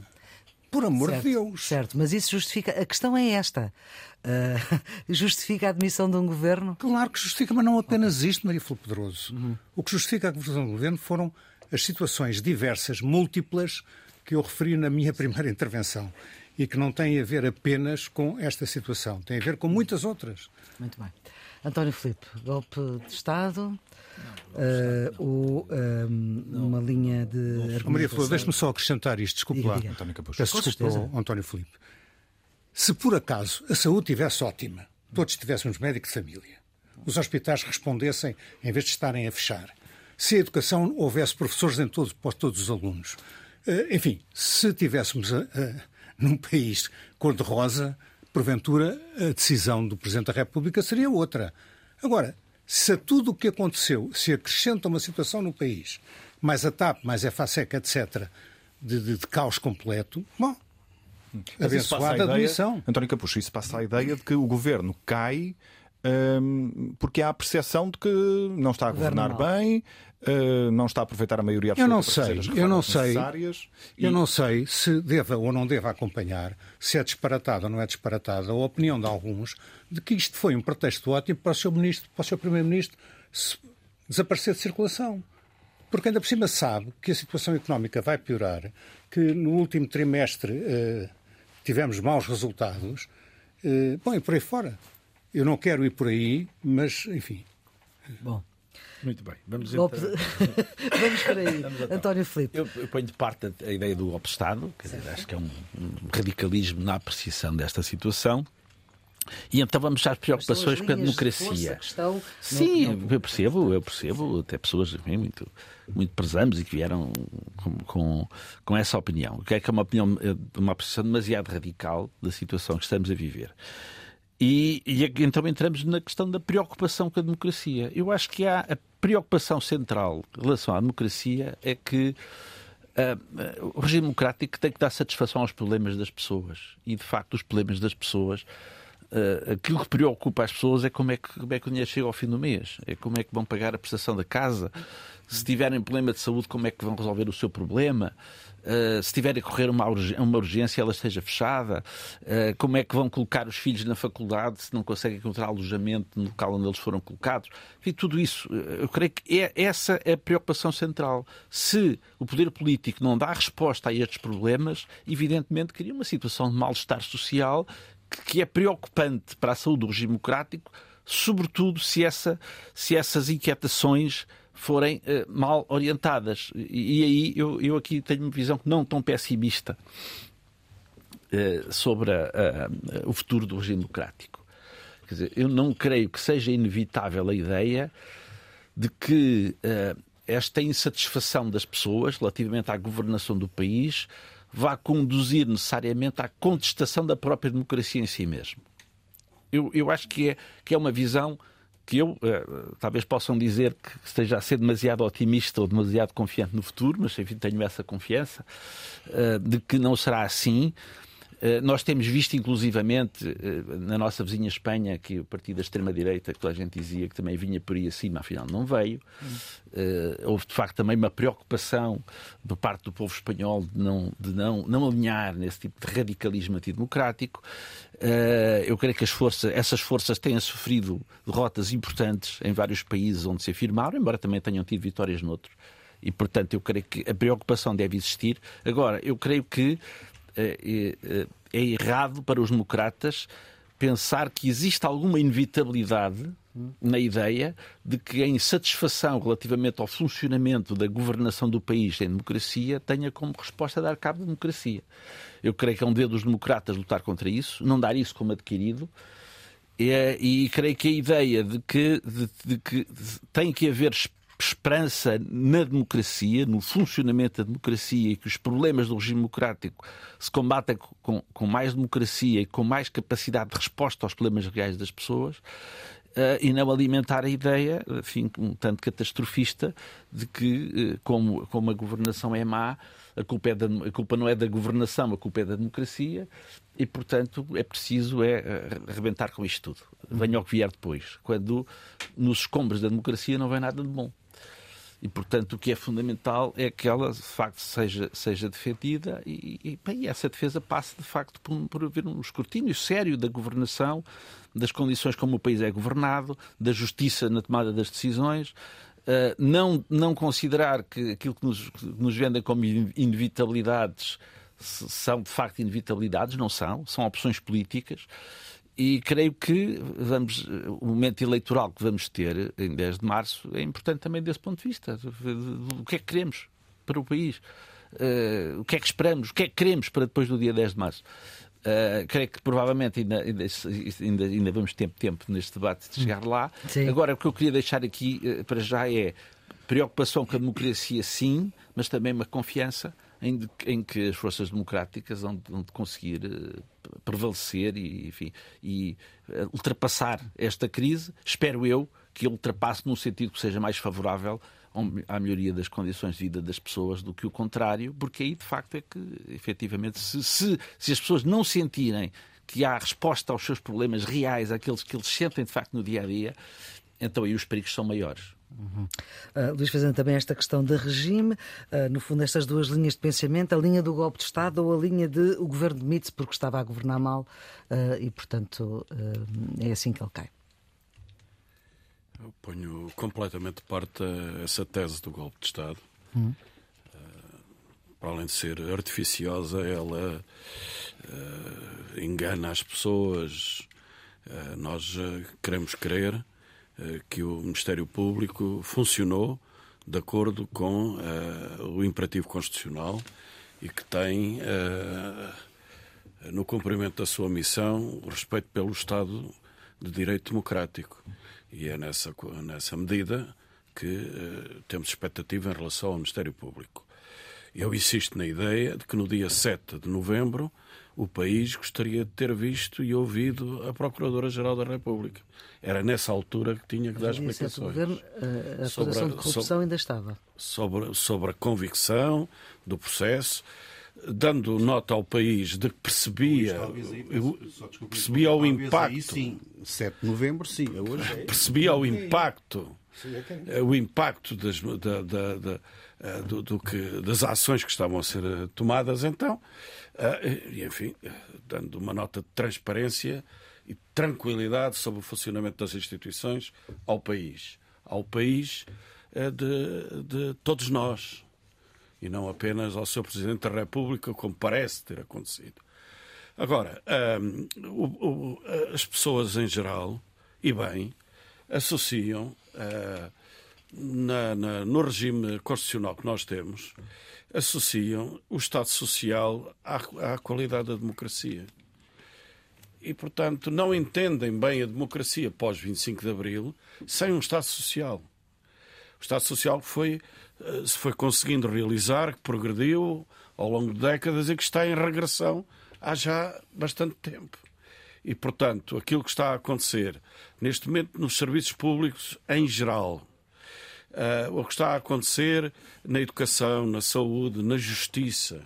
Por amor
certo,
de Deus.
Certo, mas isso justifica. A questão é esta. Uh, [laughs] justifica a admissão de um governo?
Claro que justifica, mas não apenas isto, Maria Filipe Pedroso. Uhum. O que justifica a admissão do governo foram as situações diversas, múltiplas, que eu referi na minha primeira intervenção e que não têm a ver apenas com esta situação, têm a ver com muitas outras.
Muito bem. António Filipe, golpe de Estado, uh, ou uh, uma linha de.
Maria Flor, deixe-me só acrescentar isto, desculpe lá. António Peço desculpa ao António Filipe. Se por acaso a saúde estivesse ótima, todos tivéssemos médico de família, os hospitais respondessem em vez de estarem a fechar, se a educação houvesse professores em todos, para todos os alunos, uh, enfim, se tivéssemos num país cor-de-rosa, porventura a decisão do Presidente da República seria outra. Agora, se a tudo o que aconteceu se acrescenta uma situação no país, mais a TAP, mais a FASEC, etc., de, de, de caos completo, bom, Mas abençoada a admissão.
António Capucho, isso passa a ideia de que o governo cai um, porque há a percepção de que não está a governar bem, uh, não está a aproveitar a maioria absoluta
eu não sei, eu não sei, Eu não sei se deva ou não deva acompanhar, se é disparatada ou não é disparatada a opinião de alguns de que isto foi um pretexto ótimo para o seu ministro, para o seu primeiro-ministro desaparecer de circulação. Porque ainda por cima sabe que a situação económica vai piorar, que no último trimestre uh, tivemos maus resultados, uh, bom, e por aí fora. Eu não quero ir por aí, mas, enfim.
Bom.
Muito bem. Vamos,
então... [laughs] Vamos para aí. Vamos. António Filipe.
Eu, eu, ponho de parte a, a ideia do golpe de Estado, dizer, acho que é um, um, radicalismo na apreciação desta situação. E então vamos às preocupações com a democracia.
De
Sim, não... eu percebo, eu percebo, até pessoas enfim, muito, muito prezames e que vieram com, com, com, essa opinião. Que é que é uma opinião, eh, uma apreciação demasiado radical da situação que estamos a viver. E, e, então entramos na questão da preocupação com a democracia. Eu acho que há a preocupação central em relação à democracia é que uh, o regime democrático tem que dar satisfação aos problemas das pessoas. E, de facto, os problemas das pessoas uh, aquilo que preocupa as pessoas é como é, que, como é que o dinheiro chega ao fim do mês, é como é que vão pagar a prestação da casa, se tiverem problema de saúde, como é que vão resolver o seu problema. Uh, se tiver a correr uma, uma urgência, ela esteja fechada. Uh, como é que vão colocar os filhos na faculdade se não conseguem encontrar alojamento no local onde eles foram colocados? Enfim, tudo isso. Eu creio que é, essa é a preocupação central. Se o poder político não dá resposta a estes problemas, evidentemente cria uma situação de mal-estar social que é preocupante para a saúde do regime democrático, sobretudo se, essa, se essas inquietações forem uh, mal orientadas. E, e aí eu, eu, aqui tenho uma visão não tão pessimista uh, sobre a, a, o futuro do regime democrático. Quer dizer, eu não creio que seja inevitável a ideia de que uh, esta insatisfação das pessoas relativamente à governação do país vá conduzir necessariamente à contestação da própria democracia em si mesmo. Eu, eu acho que é, que é uma visão que eu, uh, talvez possam dizer que esteja a ser demasiado otimista ou demasiado confiante no futuro, mas enfim, tenho essa confiança uh, de que não será assim. Uh, nós temos visto, inclusivamente, na nossa vizinha Espanha, que o partido da extrema-direita, que toda a gente dizia que também vinha por aí acima, afinal não veio. houve, de facto, também uma preocupação por parte do povo espanhol de não, de não, não alinhar nesse tipo de radicalismo antidemocrático. Eh, eu creio que as forças, essas forças têm sofrido derrotas importantes em vários países onde se afirmaram, embora também tenham tido vitórias noutros. E, portanto, eu creio que a preocupação deve existir. Agora, eu creio que é, é errado para os democratas pensar que existe alguma inevitabilidade na ideia de que a insatisfação relativamente ao funcionamento da governação do país em democracia tenha como resposta dar cabo da democracia. Eu creio que é um dedo dos democratas lutar contra isso, não dar isso como adquirido. É, e creio que a ideia de que, de, de que tem que haver esperança na democracia, no funcionamento da democracia e que os problemas do regime democrático se combatem com, com mais democracia e com mais capacidade de resposta aos problemas reais das pessoas, Uh, e não alimentar a ideia, enfim, um tanto catastrofista, de que, uh, como, como a governação é má, a culpa, é da, a culpa não é da governação, a culpa é da democracia, e, portanto, é preciso é, eh, arrebentar com isto tudo. Venha o que vier depois, quando nos escombros da democracia não vem nada de bom. E, portanto, o que é fundamental é que ela, de facto, seja, seja defendida e, e, bem, essa defesa passe, de facto, por, por haver um escrutínio sério da governação, das condições como o país é governado, da justiça na tomada das decisões, uh, não, não considerar que aquilo que nos, que nos vendem como inevitabilidades são, de facto, inevitabilidades, não são, são opções políticas. E creio que vamos, o momento eleitoral que vamos ter em 10 de março é importante também desse ponto de vista. O que é que queremos para o país? Uh, o que é que esperamos? O que é que queremos para depois do dia 10 de março? Uh, creio que provavelmente ainda, ainda, ainda, ainda vamos ter tempo neste debate de chegar lá. Sim. Agora, o que eu queria deixar aqui uh, para já é preocupação com a democracia, sim, mas também uma confiança em, em que as forças democráticas vão, vão conseguir uh, prevalecer e, enfim, e uh, ultrapassar esta crise. Espero eu que ultrapasse num sentido que seja mais favorável à melhoria das condições de vida das pessoas do que o contrário, porque aí de facto é que, efetivamente, se, se, se as pessoas não sentirem que há resposta aos seus problemas reais, aqueles que eles sentem de facto no dia a dia, então aí os perigos são maiores.
Uhum. Uh, Luís, fazendo também esta questão de regime, uh, no fundo, estas duas linhas de pensamento, a linha do golpe de Estado ou a linha de o governo demite-se porque estava a governar mal uh, e, portanto, é assim que ele cai.
Eu ponho completamente de parte essa tese do golpe de Estado. Uhum. para além de ser artificiosa, ela engana as pessoas. nós queremos crer que o Ministério Público funcionou de acordo com uh, o imperativo constitucional e que tem, uh, no cumprimento da sua missão, o respeito pelo Estado de Direito Democrático. E é nessa, nessa medida que temos expectativa em relação ao Ministério Público. Eu insisto na ideia de que no dia 7 de novembro o país gostaria de ter visto e ouvido a Procuradora-Geral da República. Era nessa altura que tinha que dar explicações.
Governo, eh, a acusação de corrupção
sobre,
ainda estava.
Sobre, sobre a convicção do processo, dando nota ao país de que percebia, percebia o impacto. Aí,
sim, 7 de novembro, sim, hoje é. [laughs]
Percebia o impacto, é o impacto das, da, da, da, eh, do, do que, das ações que estavam a ser eh, tomadas, então, eh, e enfim, dando uma nota de transparência e tranquilidade sobre o funcionamento das instituições ao país. Ao país de, de todos nós e não apenas ao seu Presidente da República, como parece ter acontecido. Agora, o, o, as pessoas em geral, e bem, associam uh, na, na, no regime constitucional que nós temos, associam o Estado Social à, à qualidade da democracia. E, portanto, não entendem bem a democracia pós 25 de Abril sem um Estado Social. O Estado Social foi eh, se foi conseguindo realizar, que progrediu ao longo de décadas e que está em regressão há já bastante tempo. E, portanto, aquilo que está a acontecer neste momento nos serviços públicos em geral, uh, o que está a acontecer na educação, na saúde, na justiça,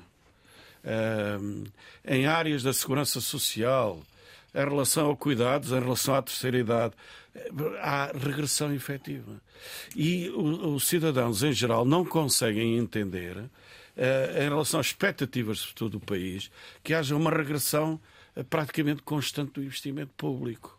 uh, em áreas da segurança social, em relação ao cuidados, em relação à terceira idade, há regressão efetiva. E os cidadãos, em geral, não conseguem entender, eh, em relação às expectativas de futuro do país, que haja uma regressão eh, praticamente constante do investimento público.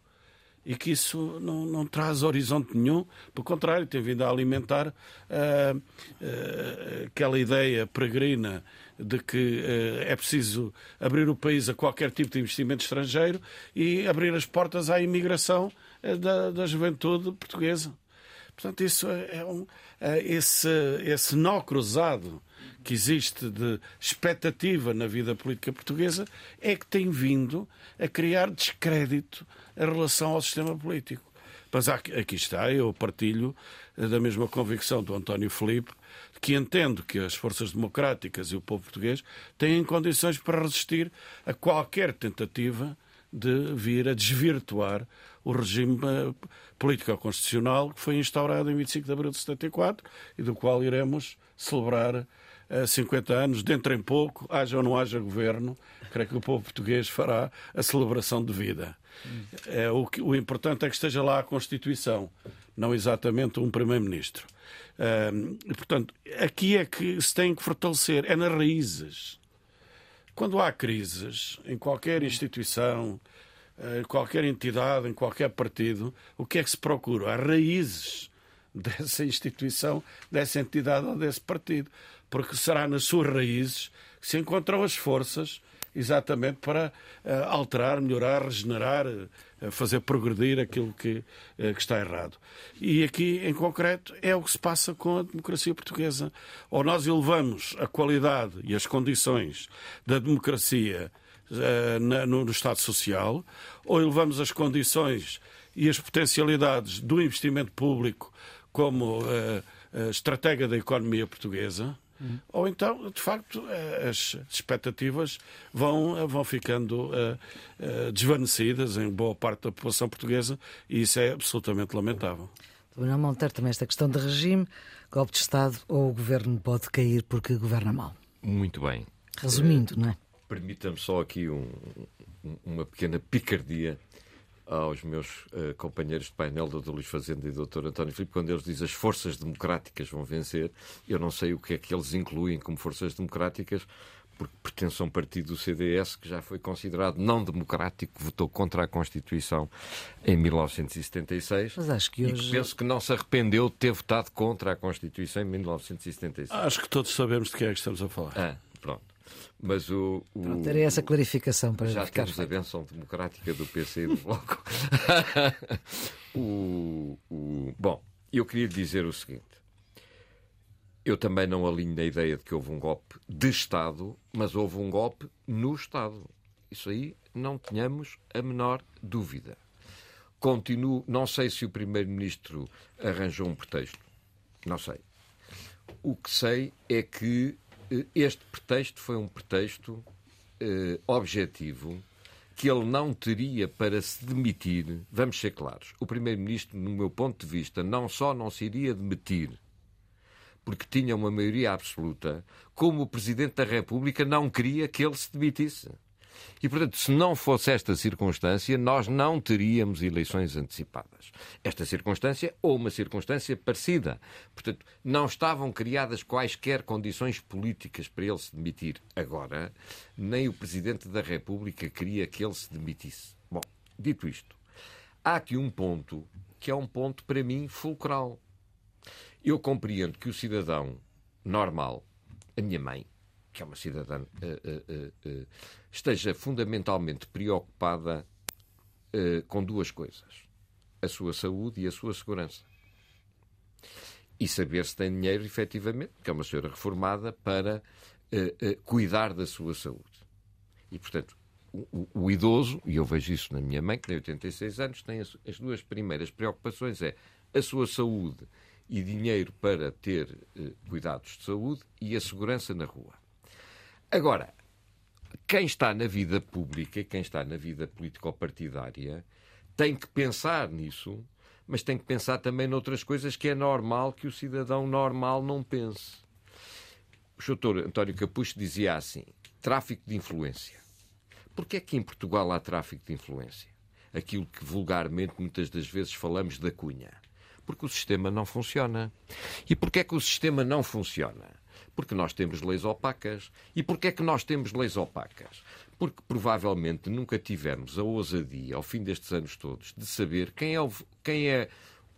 E que isso não, não traz horizonte nenhum, pelo contrário, tem vindo a alimentar uh, uh, aquela ideia peregrina de que uh, é preciso abrir o país a qualquer tipo de investimento estrangeiro e abrir as portas à imigração da, da juventude portuguesa. Portanto, isso é, é um, é esse, esse nó cruzado que existe de expectativa na vida política portuguesa é que tem vindo a criar descrédito em relação ao sistema político. Mas aqui está, eu partilho eh, da mesma convicção do António Felipe, que entendo que as forças democráticas e o povo português têm condições para resistir a qualquer tentativa de vir a desvirtuar o regime eh, político-constitucional que foi instaurado em 25 de abril de 74 e do qual iremos celebrar 50 eh, anos, dentro em pouco, haja ou não haja governo, creio que o povo português fará a celebração de vida. É, o, que, o importante é que esteja lá a Constituição, não exatamente um Primeiro-Ministro. Portanto, aqui é que se tem que fortalecer, é nas raízes. Quando há crises em qualquer instituição, em qualquer entidade, em qualquer partido, o que é que se procura? As raízes [laughs] dessa instituição, dessa entidade ou desse partido. Porque será nas suas raízes que se encontram as forças exatamente para uh, alterar, melhorar, regenerar, uh, fazer progredir aquilo que, uh, que, está errado. E aqui, em concreto, é o que se passa com a democracia portuguesa. Ou nós elevamos a qualidade e as condições da democracia na, no, no Estado Social, ou elevamos as condições e as potencialidades do investimento público como estratégia da economia portuguesa, Uhum. Ou então, de facto, eh, as expectativas vão, eh, vão ficando uh, desvanecidas em boa parte da população portuguesa e isso é absolutamente lamentável.
Manuel Monteiro, também esta questão de regime, golpe de Estado ou o governo pode cair porque governa mal?
Muito bem.
Resumindo, não é?
Permita-me só aqui um, uma pequena picardia aos meus uh, companheiros de painel, Dr. Luís Fazenda e Dr. António Filipe, quando eles dizem as forças democráticas vão vencer, eu não sei o que é que eles incluem como forças democráticas, porque pertence a um partido do CDS que já foi considerado não democrático, que votou contra a Constituição em 1976.
Mas acho que hoje...
E que penso que não se arrependeu de ter votado contra a Constituição em 1976.
Acho que todos sabemos de que é que estamos a falar.
Ah. Mas o. o
Pronto, era essa clarificação para
já
ficar
temos feito. a benção democrática do PC e do [laughs] Bloco. [laughs] o, o, bom, eu queria dizer o seguinte. Eu também não alinho na ideia de que houve um golpe de Estado, mas houve um golpe no Estado. Isso aí não tenhamos a menor dúvida. Continuo, não sei se o Primeiro-Ministro arranjou um pretexto. Não sei. O que sei é que este pretexto foi um pretexto eh, objetivo que ele não teria para se demitir. Vamos ser claros. O Primeiro-Ministro, no meu ponto de vista, não só não se iria demitir, porque tinha uma maioria absoluta, como o Presidente da República não queria que ele se demitisse. E, portanto, se não fosse esta circunstância, nós não teríamos eleições antecipadas. Esta circunstância ou uma circunstância parecida. Portanto, não estavam criadas quaisquer condições políticas para ele se demitir agora, nem o Presidente da República queria que ele se demitisse. Bom, dito isto, há aqui um ponto que é um ponto, para mim, fulcral. Eu compreendo que o cidadão normal, a minha mãe, que é uma cidadã, uh, uh, uh, esteja fundamentalmente preocupada com duas coisas: a sua saúde e a sua segurança. E saber se tem dinheiro, efetivamente, que é uma senhora reformada, para cuidar da sua saúde. E, portanto, o, o, idoso, e eu vejo isso na minha mãe, que tem 86 anos, tem as, as duas primeiras preocupações: é a sua saúde e dinheiro para ter eh, cuidados de saúde e a segurança na rua. Agora, quem está na vida pública, quem está na vida político-partidária, tem que pensar nisso, mas tem que pensar também noutras coisas que é normal que o cidadão normal não pense. O doutor António Capucho dizia assim: tráfico de influência. Porquê é que em Portugal há tráfico de influência? Aquilo que vulgarmente muitas das vezes falamos da cunha. Porque o sistema não funciona. E porquê é que o sistema não funciona? Porque nós temos leis opacas. E porquê é que nós temos leis opacas? Porque provavelmente nunca tivemos a ousadia, ao fim destes anos todos, de saber quem é o, quem é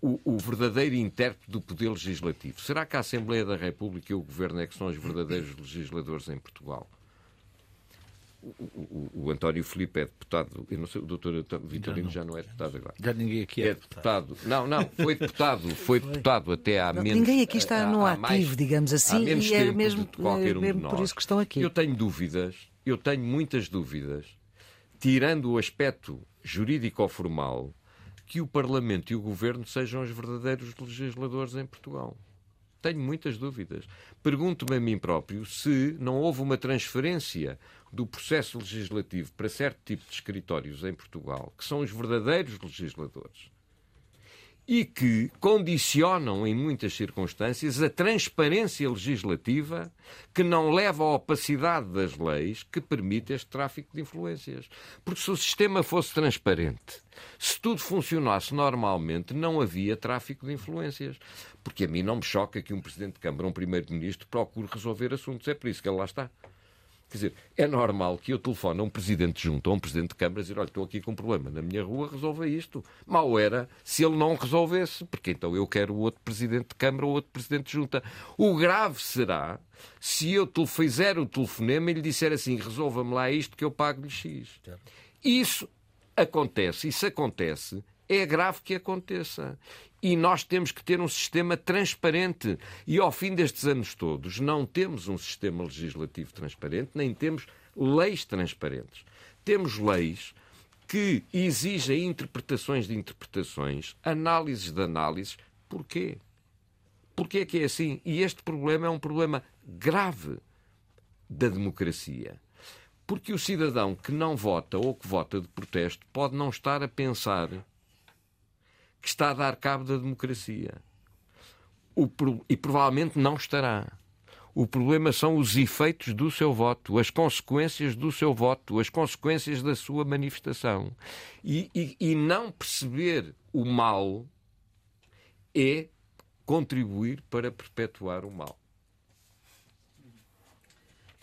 o, o, verdadeiro intérprete do poder legislativo. Será que a Assembleia da República e o Governo é que são os verdadeiros legisladores em Portugal? O, o, António Filipe é deputado, eu não sei, o doutor Vitorino já, não é deputado agora.
Já ninguém aqui é,
é deputado. Não, não, foi deputado, [laughs] foi deputado até há menos.
Ninguém aqui está no ativo, mais, digamos assim, e é mesmo,
qualquer um
mesmo por isso que estão aqui.
Eu tenho dúvidas, eu tenho muitas dúvidas, tirando o aspecto jurídico ou formal, que o Parlamento e o Governo sejam os verdadeiros legisladores em Portugal. Tenho muitas dúvidas. Pergunto-me a mim próprio se não houve uma transferência do processo legislativo para certo tipo de escritórios em Portugal, que são os verdadeiros legisladores, e que condicionam, em muitas circunstâncias, a transparência legislativa que não leva à opacidade das leis que permite este tráfico de influências. Porque se o sistema fosse transparente, se tudo funcionasse normalmente, não havia tráfico de influências. Porque a mim não me choca que um Presidente de Câmara, um Primeiro-Ministro, procure resolver assuntos. É por isso que ele lá está. Quer dizer, é normal que eu telefone a um presidente junto, a um presidente de Câmara, e dizer: olha, estou aqui com um problema na minha rua, resolva isto. Mal era se ele não resolvesse, porque então eu quero o outro presidente de Câmara ou outro presidente de junta. O grave será se eu fizer o telefonema e lhe disser assim: resolva-me lá isto que eu pago-lhe X. Isso acontece, isso acontece, é grave que aconteça. E nós temos que ter um sistema transparente. E ao fim destes anos todos, não temos um sistema legislativo transparente, nem temos leis transparentes. Temos leis que exigem interpretações de interpretações, análises de análises. Porquê? Porquê é que é assim? E este problema é um problema grave da democracia. Porque o cidadão que não vota ou que vota de protesto pode não estar a pensar que está a dar cabo da democracia. O, e provavelmente não estará. O problema são os efeitos do seu voto, as consequências do seu voto, as consequências da sua manifestação. E, e, e não perceber o mal é contribuir para perpetuar o mal.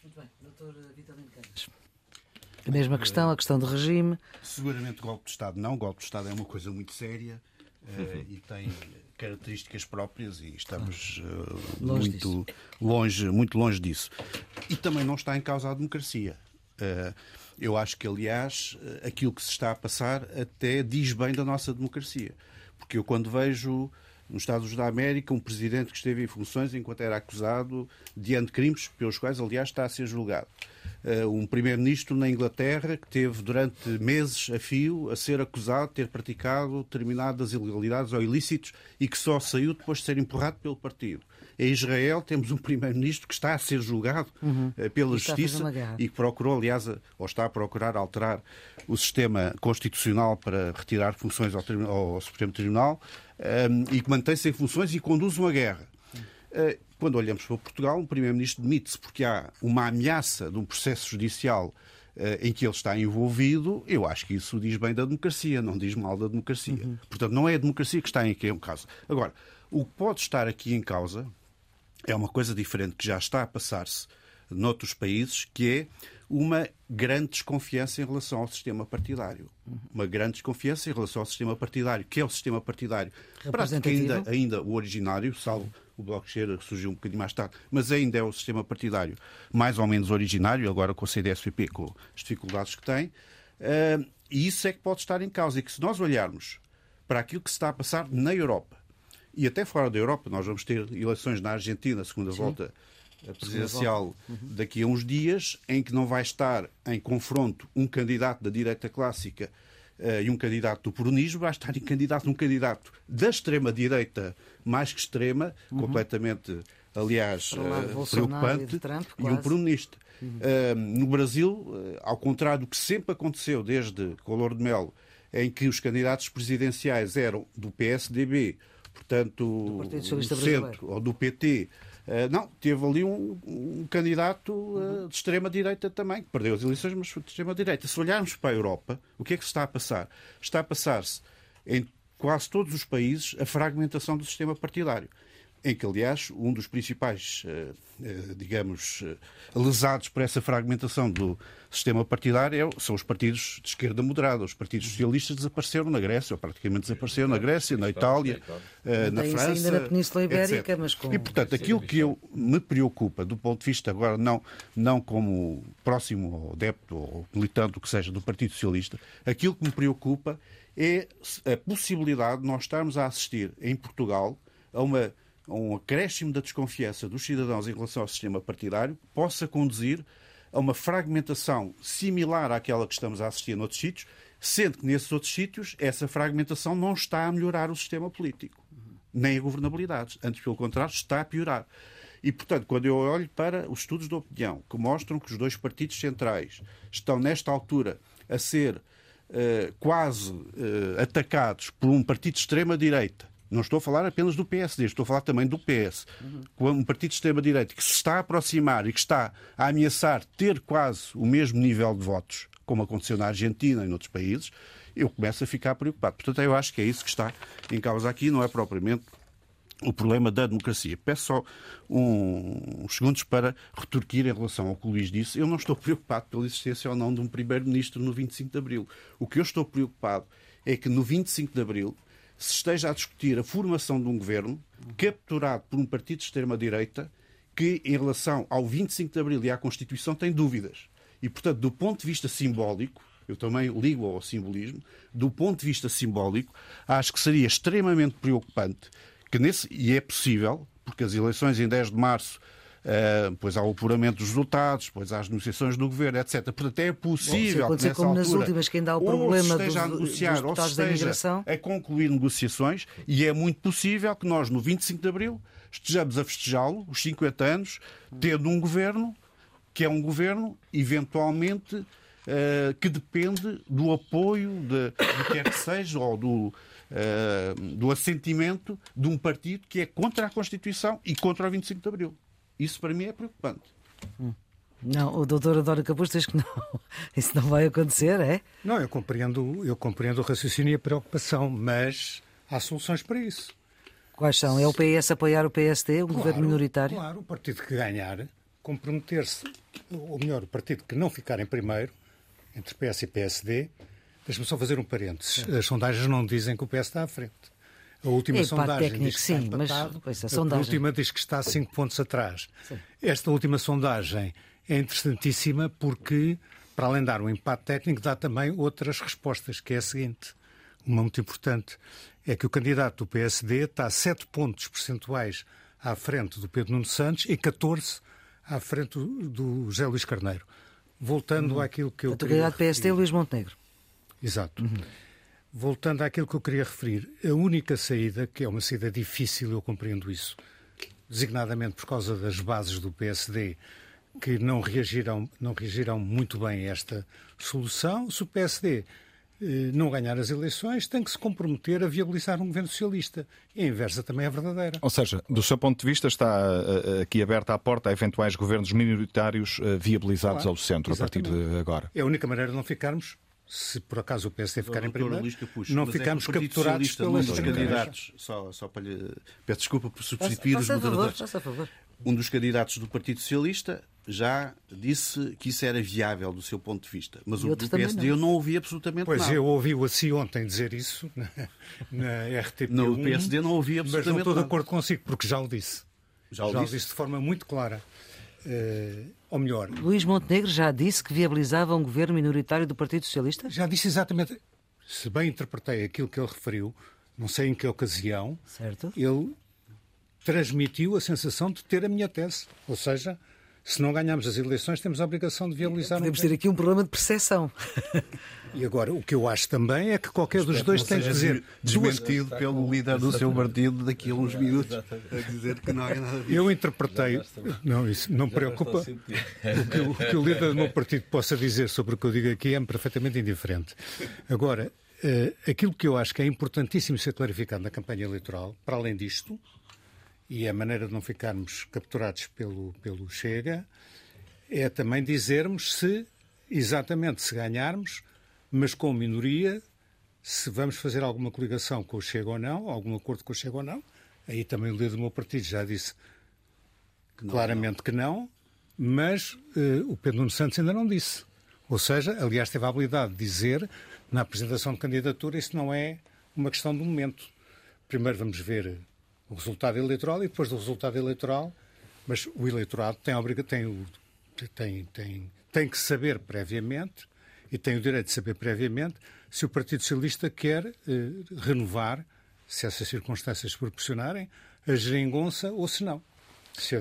Muito bem, doutor Campos. A mesma questão, a questão do regime.
Seguramente golpe de Estado não. Golpe de Estado é uma coisa muito séria uh, e tem características próprias e estamos uh, longe muito disso. longe, muito longe disso. E também não está em causa a democracia. Uh, eu acho que, aliás, aquilo que se está a passar até diz bem da nossa democracia. Porque eu, quando vejo nos Estados da América um presidente que esteve em funções enquanto era acusado de crimes pelos quais, aliás, está a ser julgado. Eh, um primeiro-ministro na Inglaterra que teve durante meses a fio a ser acusado de ter praticado determinadas ilegalidades ou ilícitos e que só saiu depois de ser empurrado pelo partido. Em Israel temos um primeiro-ministro que está a ser julgado uhum. pela e Justiça e que procurou, aliás, ou está a procurar alterar o sistema constitucional para retirar funções ao, ao Supremo Tribunal um, e que mantém-se em funções e conduz uma guerra. Eh, quando olhamos para Portugal, o Primeiro-Ministro demite-se porque há uma ameaça de um processo judicial eh, em que ele está envolvido, eu acho que isso diz bem da democracia, não diz mal da democracia. Uhum. Portanto, não é a democracia que está em causa. Agora, o que pode estar aqui em causa é uma coisa diferente que já está a passar-se noutros países, que é uma grande desconfiança em relação ao sistema partidário. Uma grande desconfiança em relação ao sistema partidário, que é o sistema partidário prático ainda, ainda o originário, salvo o Bloco de Esquerda, que surgiu um bocadinho mais tarde, mas ainda é o sistema partidário mais ou menos originário, agora com a CDSVP, com as dificuldades que tem. Uh, e isso é que pode estar em causa. E que se nós olharmos para aquilo que se está a passar na Europa, e até fora da Europa, nós vamos ter eleições na Argentina, segunda Sim. volta presidencial uhum. daqui a uns dias, em que não vai estar em confronto um candidato da direita clássica uh, e um candidato do peronismo, vai estar em candidato um candidato da extrema-direita mais que extrema, uhum. completamente, aliás, uh, preocupante, e, Trump, e um peronista. Uhum. Uh, no Brasil, ao contrário do que sempre aconteceu desde Color de Mel, em que os candidatos presidenciais eram do PSDB, portanto, do, do centro, ou do PT, Uh, não, teve ali um, um candidato uh, de extrema-direita também, que perdeu as eleições, mas foi de extrema-direita. Se olharmos para a Europa, o que é que se está a passar? Está a passar-se em quase todos os países a fragmentação do sistema partidário em que, aliás, um dos principais, eh, eh, digamos, eh, lesados por essa fragmentação do sistema partidário é são os partidos de esquerda moderada. Os partidos socialistas desapareceram na Grécia, ou praticamente desapareceram na Grécia, na Itália, na França.
ainda na Península Ibérica, mas com...
E, portanto, aquilo que eu me preocupa, do ponto de vista agora, não, não como próximo ou adepto ou militante, o que seja, do Partido Socialista, aquilo que me preocupa é a possibilidade de nós estarmos a assistir em Portugal a uma um acréscimo da desconfiança dos cidadãos em relação ao sistema partidário possa conduzir a uma fragmentação similar àquela que estamos a assistir noutros sítios, sendo que nesses outros sítios essa fragmentação não está a melhorar o sistema político, nem a governabilidade. Antes, pelo contrário, está a piorar. E, portanto, quando eu olho para os estudos de opinião que mostram que os dois partidos centrais estão, nesta altura, a ser uh, quase uh, atacados por um partido de extrema-direita não estou a falar apenas do PSD, estou a falar também do PS. Uhum. Um partido de extrema-direita que se está a aproximar e que está a ameaçar ter quase o mesmo nível de votos, como aconteceu na Argentina e noutros países, eu começo a ficar preocupado. Portanto, eu acho que é isso que está em causa aqui, não é propriamente o problema da democracia. Peço só um, uns segundos para retorquir em relação ao que o Luís disse. Eu não estou [laughs] preocupado pela existência ou não de um primeiro-ministro no 25 de Abril. O que eu estou preocupado é que no 25 de Abril se esteja a discutir a formação de um governo capturado por um partido de extrema-direita que, em relação ao 25 de Abril e à Constituição, tem dúvidas. E, portanto, do ponto de vista simbólico, eu também ligo ao simbolismo, do ponto de vista simbólico, acho que seria extremamente preocupante que nesse, e é possível, porque as eleições em 10 de março Uh, depois há o apuramento dos resultados, depois há as negociações do governo, etc. Portanto, é possível Bom,
que nessa
como
altura, nas últimas que ainda há o problema
ou esteja
dos,
a negociar, ou esteja a concluir negociações, e é muito possível que nós, no 25 de Abril, estejamos a festejá-lo, os 50 anos, tendo um governo que é um governo, eventualmente, uh, que depende do apoio de, de quer que seja, ou do, uh, do assentimento de um partido que é contra a Constituição e contra o 25 de Abril. Isso para mim é preocupante.
Hum. Não, o doutor Adoro Capuz diz que não. [laughs] Isso não vai acontecer, é?
Não, eu compreendo, eu compreendo o raciocínio e a preocupação, mas há soluções para isso.
Quais são? É o PS apoiar o PSD, o claro, governo minoritário?
Claro, o partido que ganhar, comprometer-se, ou melhor, o partido que não ficar em primeiro, entre PS e PSD, deixa-me só fazer um parênteses. As sondagens não dizem que o PS está à frente. A última sondagem técnico, diz que sim, está empatado, mas, a, sondagem... a última diz que está 5 pontos atrás. Sim. Esta última sondagem é interessantíssima porque, para além de dar um empate técnico, dá também outras respostas, que é a seguinte, uma muito importante, é que o candidato do PSD está a 7 pontos percentuais à frente do Pedro Nuno Santos e 14 à frente do, José Luís Carneiro. Voltando uhum. àquilo que eu
queria... O candidato do PSD é Luís Montenegro.
Exato. Uhum. Voltando àquilo que eu queria referir, a única saída, que é uma saída difícil, eu compreendo isso, designadamente por causa das bases do PSD, que não reagiram, não reagiram muito bem a esta solução. Se o PSD eh, não ganhar as eleições, tem que se comprometer a viabilizar um governo socialista. E a inversa também é verdadeira.
Ou seja, do seu ponto de vista, está eh, aqui aberta a porta a eventuais governos minoritários eh, viabilizados claro, ao centro exatamente. a partir de agora.
É a única maneira de não ficarmos se por acaso o PSD ficar em primeiro, não é ficamos é capturados pelas
candidatos. Só, só para lhe... Peço desculpa por substituir os moderadores. Um dos candidatos do Partido Socialista já disse que isso era viável do seu ponto de vista. Mas o do PSD não. eu não ouvi absolutamente
pois
nada.
Pois eu ouvi-o assim ontem dizer isso [laughs] na, na RTP1.
No PSD não ouvi absolutamente
Mas não estou
de
acordo consigo, porque já o disse. Já o, já disse? o disse de forma muito clara. Uh, ou melhor...
Luís Montenegro já disse que viabilizava um governo minoritário do Partido Socialista?
Já disse exatamente. Se bem interpretei aquilo que ele referiu, não sei em que ocasião,
certo.
ele transmitiu a sensação de ter a minha tese. Ou seja, se não ganharmos as eleições, temos a obrigação de viabilizar
Podemos um ter aqui um problema de percepção. [laughs]
E agora, o que eu acho também é que qualquer dos dois tem que dizer.
Desmentido duas... pelo líder do seu partido daqui a uns minutos a dizer que não é nada disso.
Eu interpretei. Não, isso não me preocupa. O que, o que o líder do meu partido possa dizer sobre o que eu digo aqui é-me perfeitamente indiferente. Agora, uh, aquilo que eu acho que é importantíssimo ser clarificado na campanha eleitoral, para além disto, e a maneira de não ficarmos capturados pelo, pelo Chega é também dizermos se, exatamente, se ganharmos, mas com minoria, se vamos fazer alguma coligação com o Chega ou não, algum acordo com o Chega ou não. Aí também o líder do meu partido já disse que não, claramente não. que não, mas uh, o Pedro Nuno Santos ainda não disse. Ou seja, aliás, teve a habilidade de dizer na apresentação de candidatura isso não é uma questão do momento. Primeiro vamos ver o resultado eleitoral e depois do resultado eleitoral, mas o eleitorado tem, tem, tem, tem, tem que saber previamente e tem o direito de saber previamente se o Partido Socialista quer eh, renovar, se essas circunstâncias proporcionarem, a geringonça ou se não.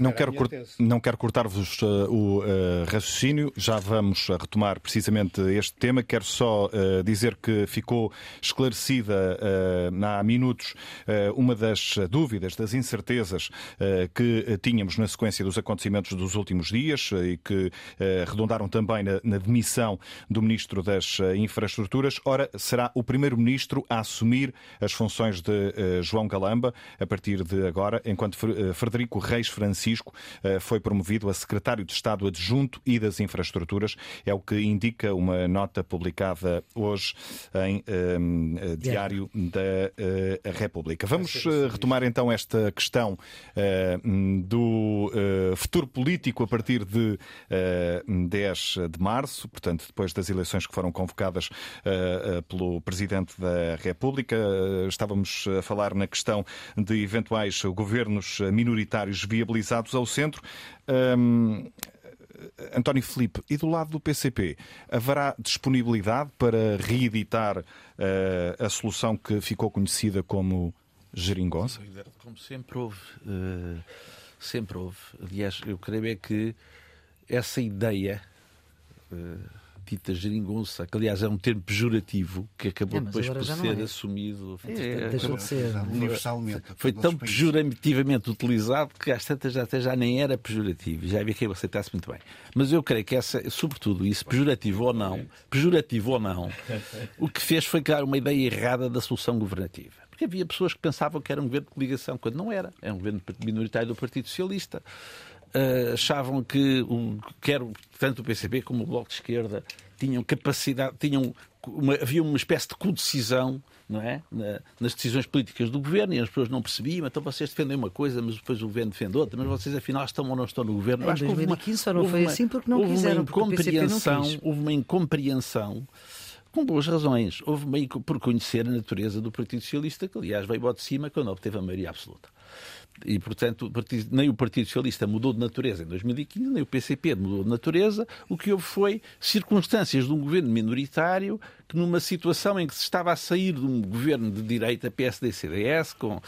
Não quero, não quero cortar-vos uh, o uh, raciocínio, já vamos retomar precisamente este tema. Quero só uh, dizer que ficou esclarecida há minutos uma das dúvidas, das incertezas que tínhamos na sequência dos acontecimentos dos últimos dias e que redondaram também na, na demissão do Ministro das Infraestruturas. Ora, será o Primeiro-Ministro a assumir as funções de João Galamba a partir de agora, enquanto Frederico Reis Francisco Francisco eh, foi promovido a secretário de Estado adjunto e das infraestruturas. É o que indica uma nota publicada hoje em um, eh, Diário da República. Vamos retomar então esta questão do futuro político a partir de 10 de março, portanto, depois das eleições que foram convocadas pelo Presidente da República. Estávamos a falar na questão de eventuais governos minoritários viabilizados localizados ao centro. Um, António Filipe, e do lado do PCP, haverá disponibilidade para reeditar uh, a solução que ficou conhecida como geringonça?
Como sempre houve. Uh, sempre houve. Aliás, eu creio é que essa ideia. Uh, dita geringonça, que aliás é um termo pejorativo, que acabou é, depois por ser é. assumido.
É, deixou de ser.
Universalmente.
Foi tão pejorativamente utilizado que às tantas já, até já nem era pejorativo. Já havia quem o aceitasse muito bem. Mas eu creio que essa, sobretudo isso, pejorativo ou não, pejorativo ou não, o que fez foi criar uma ideia errada da solução governativa. Porque havia pessoas que pensavam que era um governo de coligação, quando não era. Era um governo minoritário do Partido Socialista. Uh, achavam que o, quer tanto o PCP como o Bloco de Esquerda tinham capacidade, tinham uma, havia uma espécie de co-decisão não é? Na, nas decisões políticas do governo e as pessoas não percebiam, então vocês defendem uma coisa, mas depois o governo defende outra, mas vocês afinal estão ou não estão no governo.
Em 2015 só não foi uma, assim porque não
houve
quiseram,
uma incompreensão, Houve uma incompreensão com boas razões. Houve uma, por conhecer a natureza do Partido Socialista, que aliás veio ao de cima quando obteve a maioria absoluta. E, portanto, nem o Partido Socialista mudou de natureza em 2015, nem o PCP mudou de natureza. O que houve foi circunstâncias de um governo minoritário que, numa situação em que se estava a sair de um governo de direita PSD-CDS, com,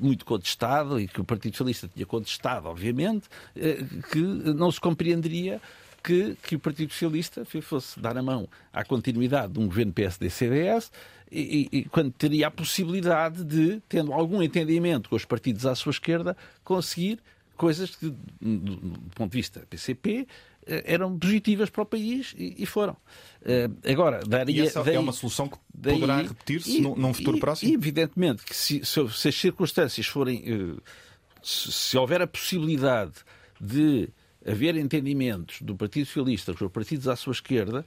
muito contestado, e que o Partido Socialista tinha contestado, obviamente, eh, que não se compreenderia que, que o Partido Socialista fosse dar a mão à continuidade de um governo PSD-CDS e, e, quando teria a possibilidade de, tendo algum entendimento com os partidos à sua esquerda, conseguir coisas que, do ponto de vista PCP, eram positivas para o país e, foram. Agora,
daria. E essa daí, é uma solução que poderá repetir-se num futuro
e,
próximo?
E, evidentemente que se, se as circunstâncias forem. Se, se houver a possibilidade de haver entendimentos do Partido Socialista com os partidos à sua esquerda,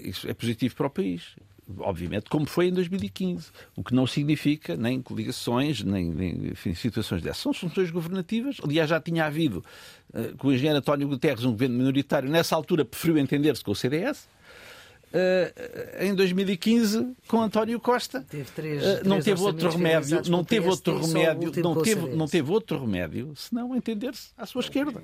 isso é positivo para o país obviamente, como foi em 2015. O que não significa nem coligações, nem, nem enfim, situações dessas. São funções governativas. Aliás, já tinha havido uh, com o engenheiro António Guterres um governo minoritário. Nessa altura preferiu entender-se com o CDS. Uh, em 2015 com António Costa.
Teve três,
uh, não
teve
outro remédio não teve outro remédio não teve não teve outro remédio senão entender-se à sua esquerda.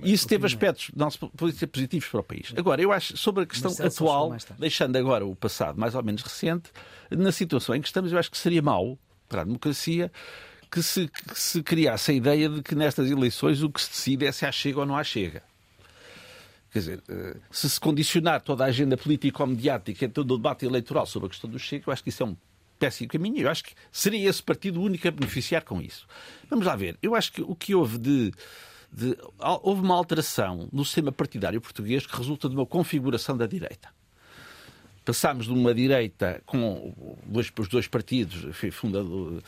e isso teve aspectos não ser positivos para o país. Agora eu acho sobre a questão atual deixando agora o passado mais ou menos recente na situação em que estamos eu acho que seria mau para a democracia que se, que se criasse a ideia de que nestas eleições o que se decide é se há chega ou não há chega Quer dizer, eh, se se condicionar toda a agenda político-mediática todo o debate eleitoral sobre a questão do Chega, eu acho que isso é um péssimo caminho. Eu acho que seria esse partido o único a beneficiar com isso. Vamos lá ver. Eu acho que o que houve de. de houve uma alteração no sistema partidário português que resulta de uma configuração da direita. Passámos de uma direita com dois, os dois partidos fundador,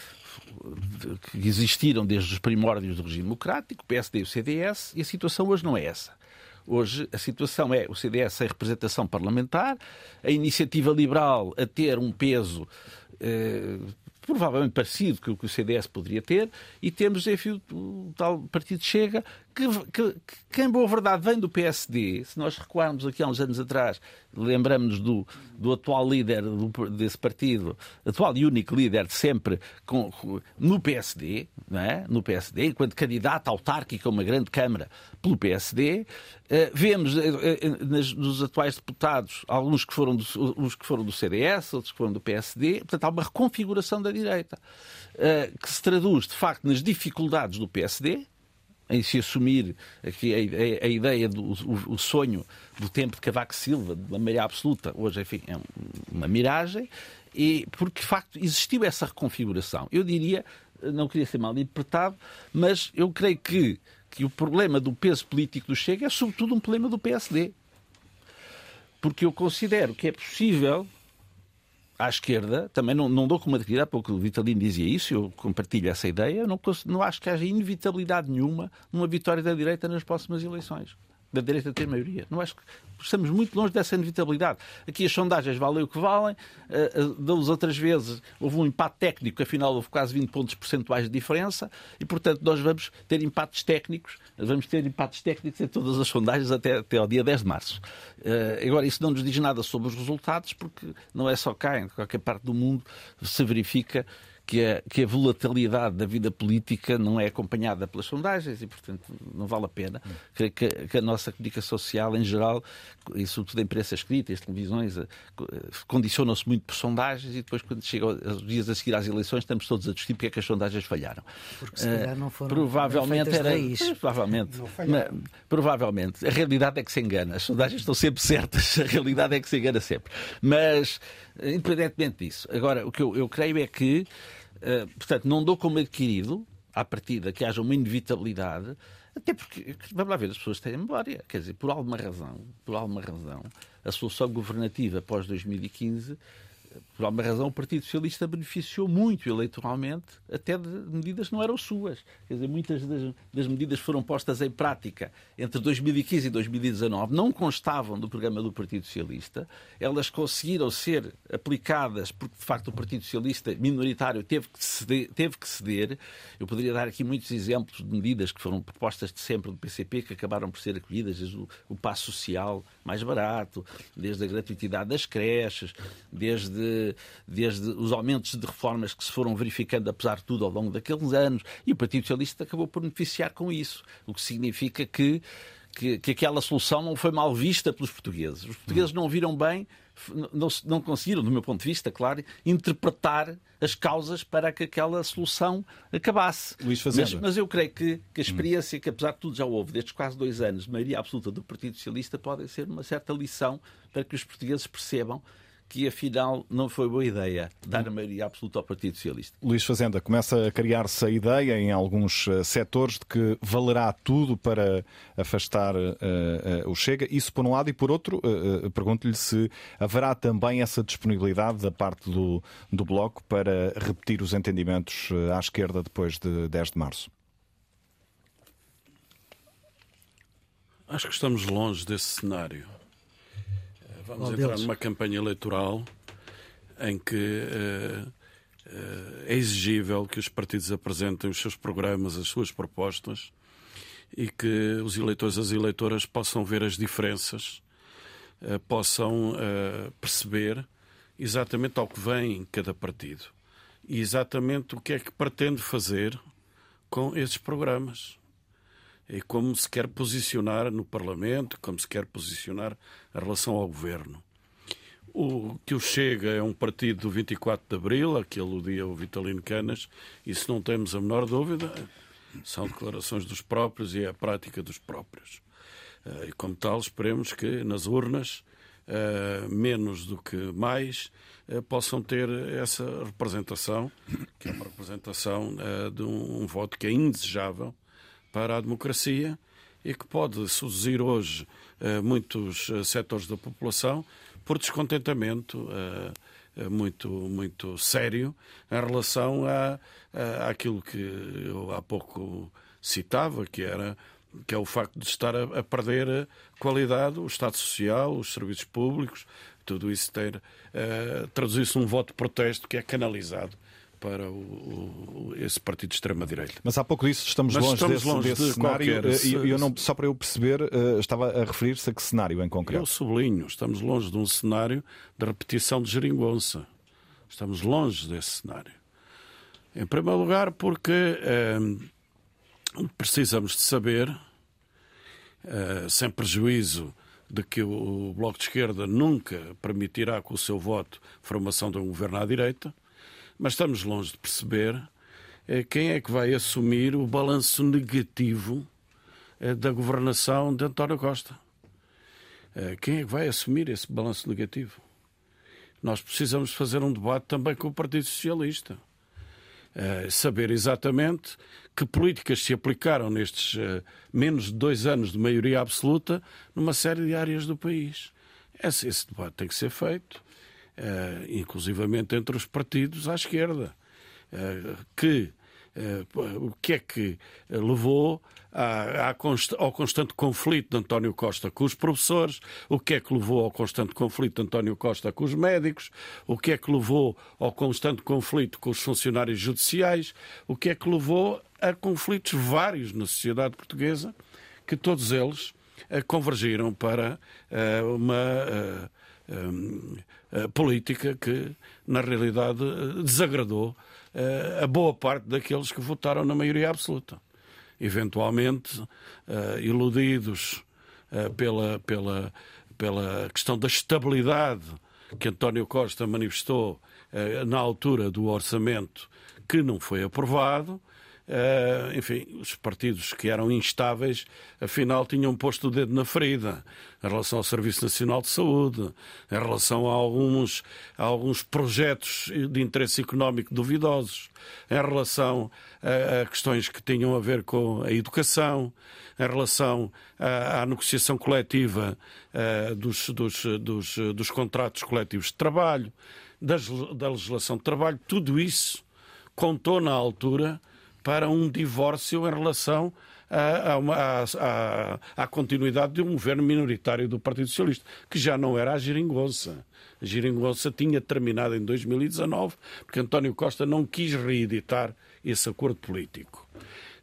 que existiram desde os primórdios do regime democrático, o PSD e o CDS, e a situação hoje não é essa. Hoje a situação é o CDS sem representação parlamentar, a iniciativa liberal a ter um peso eh, provavelmente parecido com o que o CDS poderia ter, e temos, enfim, o tal Partido Chega, que, que, que, em boa verdade vem do PSD. Se nós recuarmos aqui há uns anos atrás, lembramos do, do atual líder do, desse partido, atual e único líder de sempre com, no PSD, não é? no PSD, enquanto candidato autárquico a uma grande Câmara pelo PSD. Uh, vemos uh, uh, nos atuais deputados alguns que, foram do, uns que foram do CDS, outros que foram do PSD. Portanto, há uma reconfiguração da direita que se traduz, de facto, nas dificuldades do PSD, em se assumir aqui a, a, a ideia do o, o, sonho do tempo de Cavaco Silva, de uma maioria absoluta, hoje, enfim, é uma miragem, e porque de facto existiu essa reconfiguração. Eu diria, não queria ser mal interpretado, mas eu creio que, que o problema do peso político do Chega é sobretudo um problema do PSD. Porque eu considero que é possível à esquerda, também não, não dou como adquirida, porque o Vitalino dizia isso, eu compartilho essa ideia, não, não acho que haja inevitabilidade nenhuma numa vitória da direita nas próximas eleições da direita ter maioria. Não acho que estamos muito longe dessa inevitabilidade. Aqui as sondagens valem o que valem, uh, das outras vezes houve um empate técnico, afinal houve quase 20 pontos percentuais de diferença, e portanto nós vamos ter empates técnicos, vamos ter empates técnicos em todas as sondagens até, até ao dia 10 de março. Uh, agora, isso não nos diz nada sobre os resultados, porque não é só cá, em qualquer parte do mundo se verifica que a, que a volatilidade da vida política não é acompanhada pelas sondagens e, portanto, não vale a pena. Creio que, que a nossa comunicação social, em geral, e sobretudo a imprensa escrita, as televisões, eh, condicionam-se muito por sondagens e depois, quando chegam os dias a seguir às eleições, estamos todos a discutir porque é que as sondagens falharam.
Porque se calhar não foram
provavelmente era Provavelmente. Mas, provavelmente. A realidade é que se engana. As sondagens estão sempre certas. [laughs] A realidade é que se engana sempre. Mas, independentemente disso, agora, o que eu, eu creio é que eh, portanto, não dou como adquirido, à partida, que haja uma inevitabilidade, até porque, vamos lá ver, as pessoas têm memória. Quer dizer, por alguma razão, por alguma razão, a solução governativa pós 2015 por alguma razão, o Partido Socialista beneficiou muito eleitoralmente, até de medidas que não eram suas. Quer dizer, muitas das, das, medidas foram postas em prática entre 2015 e 2019, não constavam do programa do Partido Socialista, elas conseguiram ser aplicadas porque, de facto, o Partido Socialista minoritário teve que ceder. Teve que ceder. Eu poderia dar aqui muitos exemplos de medidas que foram propostas de sempre do PCP, que acabaram por ser acolhidas, desde o, o passo social mais barato, desde a gratuitidade das creches, desde desde, desde os aumentos de reformas que se foram verificando, apesar de tudo, ao longo daqueles anos, e o Partido Socialista acabou por beneficiar com isso, o que significa que que, que, aquela solução não foi mal vista pelos portugueses. Os portugueses não viram bem, não, não conseguiram, do meu ponto de vista, claro, interpretar as causas para que aquela solução acabasse.
Luís
mas, mas eu creio que, que a experiência que, apesar de tudo, já houve destes quase dois anos, de maioria absoluta do Partido Socialista, pode ser uma certa lição para que os portugueses percebam que afinal não foi boa ideia dar a maioria absoluta ao Partido Socialista.
Luís Fazenda, começa a criar-se a ideia em alguns uh, setores de que valerá tudo para afastar uh, uh, o Chega. Isso por um lado, e por outro, pergunto-lhe se haverá também essa disponibilidade da parte do, do Bloco para repetir os entendimentos à esquerda depois de 10 de março.
Acho que estamos longe desse cenário. Vamos entrar Deus. numa campanha eleitoral em que uh, uh, é exigível que os partidos apresentem os seus programas, as suas propostas e que os eleitores e as eleitoras possam ver as diferenças, uh, possam perceber exatamente ao que vem em cada partido e exatamente o que é que pretende fazer com esses programas e como se quer posicionar no Parlamento, como se quer posicionar a relação ao Governo. O que o Chega é um partido do 24 de Abril, a que aludia o Vitalino Canas, isso não temos a menor dúvida. São declarações dos próprios e é a prática dos próprios. Eh, e como tal, esperemos que nas urnas, eh, menos do que mais, eh, possam ter essa representação, que é uma representação de um voto que é indesejável para a democracia e que pode seduzir hoje uh, muitos uh, setores da população por descontentamento uh, muito, muito sério em relação a, a, àquilo que eu há pouco citava, que era que é o facto de estar a, a perder a qualidade, o Estado Social, os serviços públicos, tudo isso ter uh, traduzir-se num voto de protesto que é canalizado para o, o, esse partido de extrema-direita.
Mas há pouco disso estamos Mas longe estamos desse, longe desse de cenário. Qualquer... E eu não, só para eu perceber, uh, estava a referir-se a que cenário em concreto?
Eu sublinho, estamos longe de um cenário de repetição de geringonça. Estamos longe desse cenário. Em primeiro lugar, porque uh, precisamos de saber, uh, sem prejuízo de que o Bloco de Esquerda nunca permitirá com o seu voto formação de um governo à direita, mas estamos longe de perceber eh, quem é que vai assumir o balanço negativo eh, da governação de António Costa. Eh, quem é que vai assumir esse balanço negativo? Nós precisamos fazer um debate também com o Partido Socialista. Saber exatamente que políticas se aplicaram nestes menos de dois anos de maioria absoluta numa série de áreas do país. Esse, esse debate tem que ser feito uh, inclusivamente entre os partidos à esquerda, uh, que uh, o que é que levou à, à const, ao constante conflito de António Costa com os professores, o que é que levou ao constante conflito de António Costa com os médicos, o que é que levou ao constante conflito com os funcionários judiciais, o que é que levou a conflitos vários na sociedade portuguesa, que todos eles convergiram para uma política que, na realidade, desagradou uh, a boa parte daqueles que votaram na maioria absoluta. Eventualmente, iludidos pela, pela, pela questão da estabilidade que António Costa manifestou na altura do orçamento que não foi aprovado, Uh, enfim, os partidos que eram instáveis, afinal, tinham posto o dedo na ferida em relação ao Serviço Nacional de Saúde, em relação a alguns, a alguns projetos de interesse económico duvidosos, em relação a, a questões que tinham a ver com a educação, em relação à, à negociação coletiva uh, dos, dos, dos, dos contratos coletivos de trabalho, das, da legislação de trabalho, tudo isso contou na altura para um divórcio em relação à, continuidade de um governo minoritário do Partido Socialista, que já não era a geringonça. A geringonça tinha terminado em 2019, porque António Costa não quis reeditar esse acordo político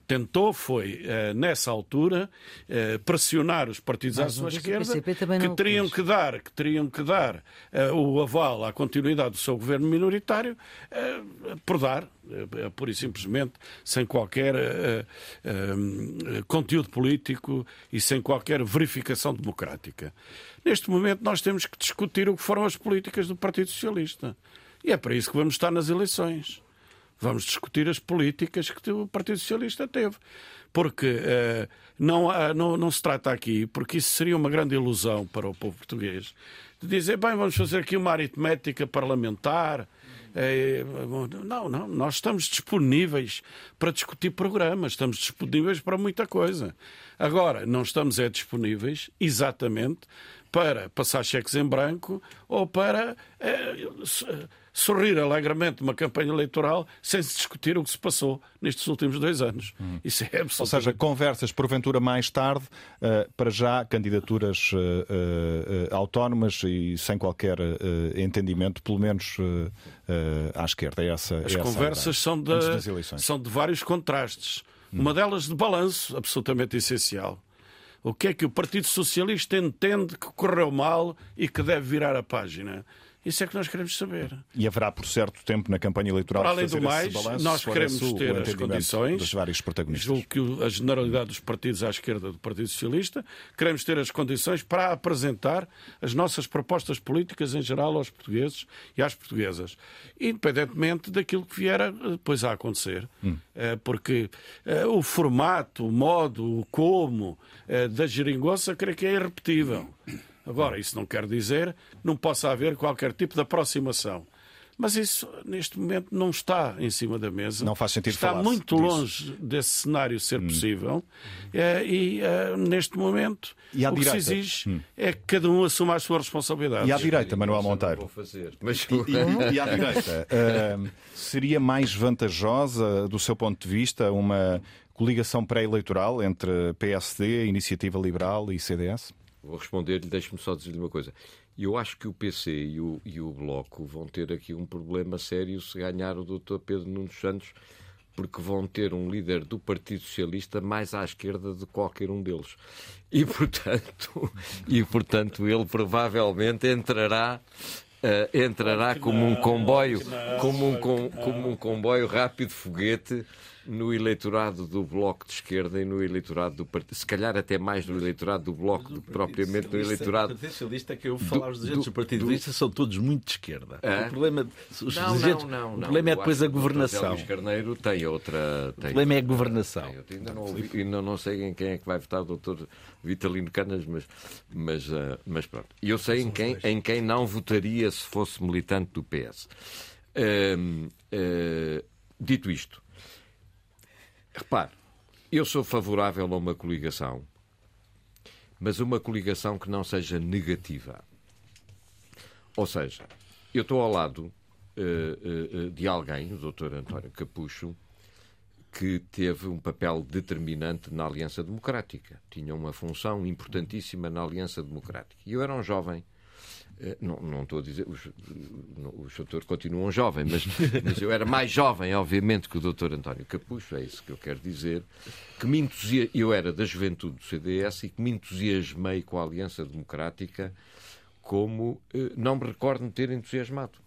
tentou foi, eh, nessa altura, eh, pressionar os partidos à sua esquerda que teriam que dar, que teriam que dar eh, o aval à continuidade do seu governo minoritário por dar, pura e simplesmente, sem qualquer conteúdo político e sem qualquer verificação democrática. Neste momento nós temos que discutir o que foram as políticas do Partido Socialista. E é para isso que vamos estar nas eleições. Vamos discutir as políticas que o Partido Socialista teve. porque uh, não, não, não se trata aqui, porque isso seria uma grande ilusão para o povo português, de dizer, bem, vamos fazer aqui uma aritmética parlamentar. É, não, não, nós estamos disponíveis para discutir programas, estamos disponíveis para muita coisa. Agora, não estamos é disponíveis exatamente para passar cheques em branco ou para é, sorrir alegremente uma campanha eleitoral sem se discutir o que se passou nestes últimos dois anos. Hum. Isso é absolutamente...
Ou seja, conversas porventura mais tarde, uh, para já candidaturas uh, uh, autónomas e sem qualquer entendimento, pelo menos à esquerda. É essa,
As
é
conversas são de, são de vários contrastes. Hum. Uma delas de balanço, absolutamente essencial. O que é que o Partido Socialista entende que correu mal e que deve virar a página? Isso é que nós queremos saber.
E haverá, por certo tempo, na campanha eleitoral.
Para além do mais, balanço, nós queremos ter as condições.
Dos vários protagonistas.
Julgo que a generalidade dos partidos à esquerda do Partido Socialista queremos ter as condições para apresentar as nossas propostas políticas em geral aos portugueses e às portuguesas, independentemente daquilo que vier a, depois a acontecer. Hum. Eh, porque eh, o formato, o modo, o como eh, da geringonça, creio que é irrepetível. Agora, isso não quer dizer que não possa haver qualquer tipo de aproximação. Mas isso, neste momento, não está em cima da mesa.
Não faz sentido
Está muito
disso.
longe desse cenário ser hum. possível. É, e, é, neste momento, o que se exige hum. é que cada um assuma a sua responsabilidade.
E à direita, Manuel Monteiro?
Vou fazer. Mas...
E, e, e à direita? Uh, seria mais vantajosa, do seu ponto de vista, uma coligação pré-eleitoral entre PSD, Iniciativa Liberal e CDS?
Vou responder-lhe, deixe-me só dizer-lhe uma coisa. Eu acho que o PC e o, e o Bloco vão ter aqui um problema sério se ganhar o Dr. Pedro Nunes Santos, porque vão ter um líder do Partido Socialista mais à esquerda de qualquer um deles. E, portanto, [laughs] e, portanto ele provavelmente entrará Uh, entrará como um comboio, como um, com, como um comboio rápido foguete no eleitorado do Bloco de Esquerda e no eleitorado do Partido, se calhar até mais no eleitorado do Bloco do que propriamente no eleitorado.
O Partido Socialista é que eu vou falar, os dirigentes do, do Partido Socialista são todos muito de esquerda. O problema, os não, não, não, o problema é depois a governação. O
Carneiro tem outra. Tem,
o problema é a governação.
Tem, ainda, não, ouvi, ainda não sei em quem é que vai votar o doutor Vitalino Canas, mas, mas, uh, mas pronto. Eu sei em quem, em quem não votaria se fosse militante do PS. Uh, uh, dito isto, Repare, eu sou favorável a uma coligação, mas uma coligação que não seja negativa. Ou seja, eu estou ao lado uh, uh, de alguém, o Dr. António Capucho, que teve um papel determinante na Aliança Democrática. Tinha uma função importantíssima na Aliança Democrática. E eu era um jovem não, não estou a dizer, os, os doutores continuam jovens, mas, [laughs] mas, eu era mais jovem, obviamente, que o doutor António Capucho, é isso que eu quero dizer, que me entusia... eu era da juventude do CDS e que me entusiasmei com a Aliança Democrática como eh, não me recordo me ter entusiasmado.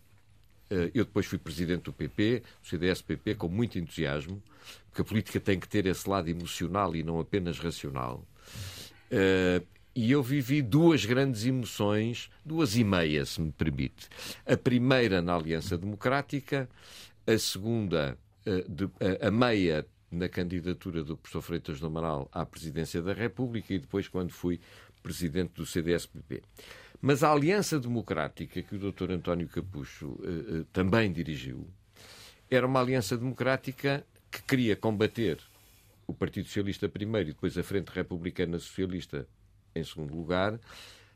Eh, eu depois fui presidente do PP, do CDS-PP, com muito entusiasmo, porque a política tem que ter esse lado emocional e não apenas racional. E eu vivi duas grandes emoções, duas e meia, se me permite. A primeira na Aliança Democrática, a segunda, eh, a meia na candidatura do professor Freitas do Amaral à presidência da República e depois quando fui presidente do CDS-PP. Mas a Aliança Democrática, que o Dr. António Capucho uh, uh, também dirigiu, era uma aliança democrática que queria combater o Partido Socialista primeiro e depois a Frente Republicana Socialista em segundo lugar,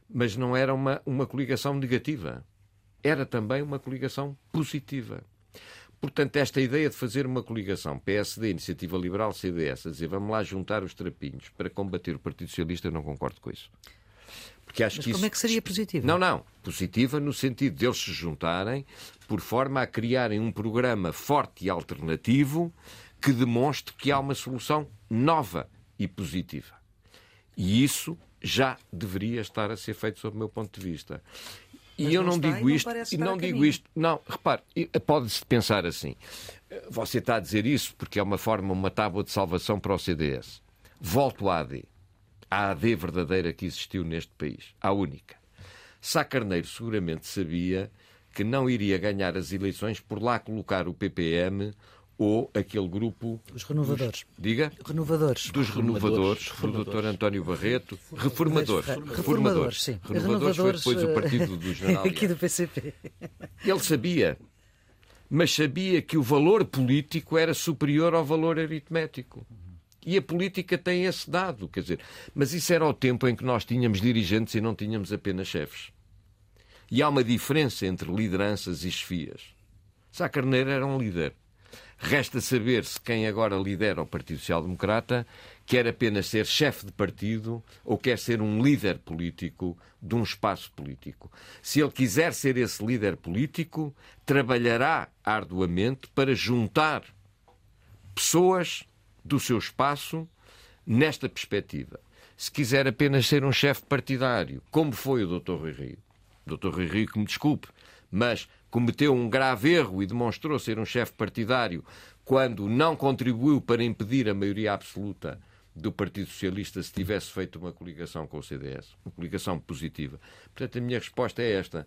mas não era uma, uma coligação negativa. Era também uma coligação positiva. Portanto, esta ideia de fazer uma coligação PSD, Iniciativa Liberal, CDS, a dizer vamos lá juntar os trapinhos para combater o Partido Socialista, eu não concordo com isso.
Porque acho Mas que como isso... é que seria positiva?
Não, não. Positiva no sentido de eles se juntarem por forma a criarem um programa forte e alternativo que demonstre que há uma solução nova e positiva. E isso já deveria estar a ser feito sob o meu ponto de vista.
E
eu
não,
não digo isto,
e
não digo isto, não, repare, pode-se pensar assim. Você está a dizer isso porque é uma forma, uma tábua de salvação para o CDS. Volto à AD. A AD verdadeira que existiu neste país, a única. Sá Carneiro seguramente sabia que não iria ganhar as eleições por lá colocar o PPM ou aquele grupo.
Os renovadores.
Dos, diga?
Renovadores.
Dos renovadores, renovadores. do Dr. António Barreto. Reformadores.
Reformadores, reformadores sim.
Renovadores, renovadores foi depois o partido do general. [laughs]
Aqui do PCP.
Ele sabia, mas sabia que o valor político era superior ao valor aritmético. E a política tem esse dado, quer dizer, mas isso era o tempo em que nós tínhamos dirigentes e não tínhamos apenas chefes. E há uma diferença entre lideranças e chefias. Sá Carneiro era um líder. Resta saber se quem agora lidera o Partido Social Democrata quer apenas ser chefe de partido ou quer ser um líder político de um espaço político. Se ele quiser ser esse líder político, trabalhará arduamente para juntar pessoas do seu espaço nesta perspectiva. Se quiser apenas ser um chefe partidário, como foi o Dr. Rui Rio, Dr. Rui Rio que me desculpe, mas cometeu um grave erro e demonstrou ser um chefe partidário quando não contribuiu para impedir a maioria absoluta do Partido Socialista se tivesse feito uma coligação com o CDS, uma coligação positiva. Portanto, a minha resposta é esta: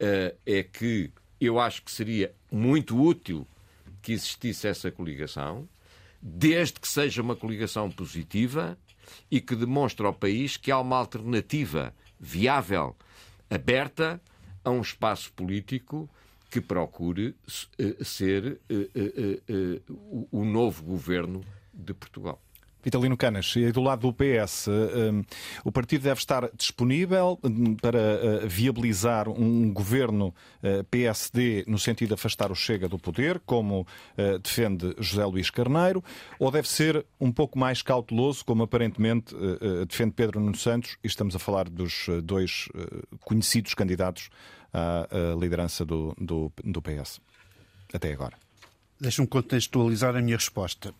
uh, é que eu acho que seria muito útil que existisse essa coligação desde que seja uma coligação positiva e que demonstre ao país que há uma alternativa viável, aberta a um espaço político que procure eh, ser eh, eh, o novo governo de Portugal.
Vitalino Canas, e do lado do PS, um, o partido deve estar disponível hum, para viabilizar um governo PSD no sentido de afastar o Chega do poder, como defende José Luís Carneiro, ou deve ser um pouco mais cauteloso, como aparentemente defende Pedro Nuno Santos, e estamos a falar dos dois conhecidos candidatos à liderança do, do, do PS, até agora?
Deixa-me contextualizar a minha resposta.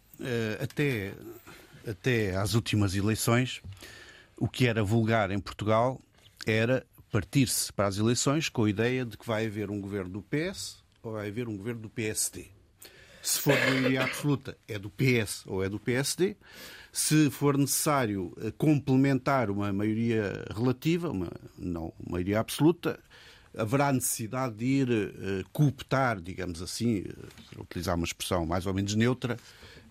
Até até às últimas eleições, o que era vulgar em Portugal era partir-se para as eleições com a ideia de que vai haver um governo do PS ou vai haver um governo do PSD. Se for maioria absoluta, é do PS ou é do PSD. Se for necessário eh, complementar uma maioria relativa, uma não maioria absoluta, haverá necessidade de ir uh, cooptar, digamos assim, uh, utilizar uma expressão mais ou menos neutra,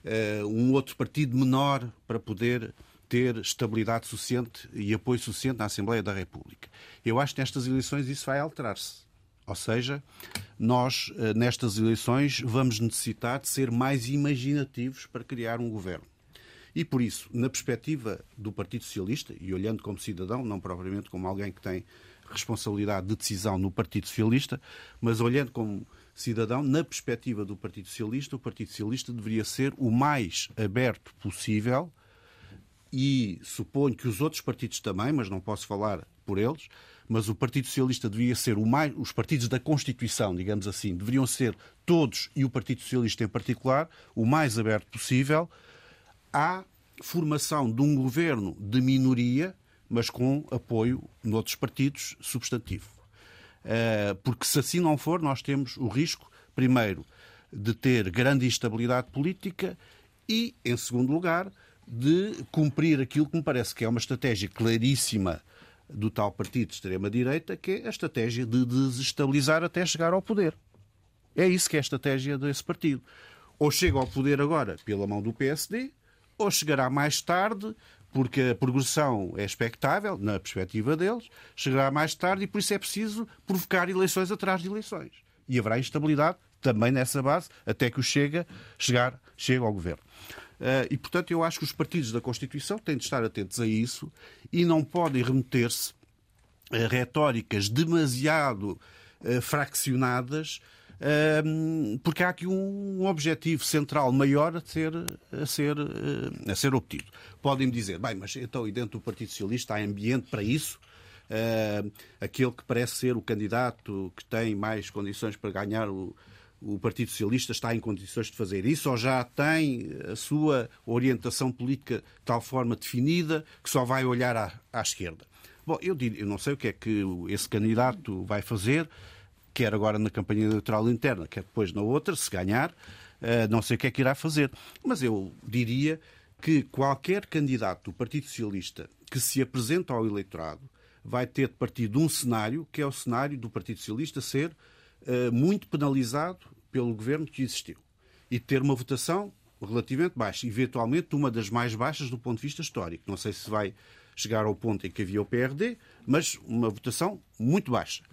uh, um outro partido menor para poder ter estabilidade suficiente e apoio suficiente na Assembleia da República. Eu acho que nestas eleições isso vai alterar-se. Ou seja, nós, nestas eleições, vamos necessitar de ser mais imaginativos para criar um governo. E por isso, na perspectiva do Partido Socialista, e olhando como cidadão, não propriamente como alguém que tem responsabilidade de decisão no Partido Socialista, mas olhando como cidadão, na perspectiva do Partido Socialista, o Partido Socialista deveria ser o mais aberto possível e suponho que os outros partidos também, mas não posso falar por eles, mas o Partido Socialista deveria ser o mais. Os partidos da Constituição, digamos assim, deveriam ser todos, e o Partido Socialista em particular, o mais aberto possível à formação de um governo de minoria, mas com apoio noutros partidos substantivo. Eh, porque se assim não for, nós temos o risco, primeiro, de ter grande instabilidade política e, em segundo lugar, de cumprir aquilo que me parece que é uma estratégia claríssima do tal partido de extrema-direita, que é a estratégia de desestabilizar até chegar ao poder. É isso que é a estratégia desse partido. Ou chega ao poder agora pela mão do PSD, ou chegará mais tarde porque a progressão é expectável, na perspectiva deles, chegará mais tarde e por isso é preciso provocar eleições atrás de eleições. E haverá instabilidade também nessa base, até que o Chega chegar, chega ao governo. Uh, e, portanto, eu acho que os partidos da Constituição têm de estar atentos a isso e não podem remeter-se a retóricas demasiado uh, fraccionadas porque há aqui um objetivo central maior a ser, a ser, eh, a ser obtido. Podem-me dizer, bem, mas então e dentro do Partido Socialista há ambiente para isso? Aquele que parece ser o candidato que tem mais condições para ganhar o, o Partido Socialista está em condições de fazer isso ou já tem a sua orientação política de tal forma definida que só vai olhar à, à esquerda? Bom, eu, digo, eu não sei o que é que esse candidato vai fazer quer agora na campanha eleitoral interna, quer depois na outra, se ganhar, eh, não sei o que é que irá fazer. Mas eu diria que qualquer candidato do Partido Socialista que se apresenta ao eleitorado vai ter de partir de um cenário, que é o cenário do Partido Socialista ser uh, muito penalizado pelo governo que existiu. e ter uma votação relativamente baixa, eventualmente uma das mais baixas do ponto de vista histórico. Não sei se vai chegar ao ponto em que havia o PRD, mas uma votação muito baixa.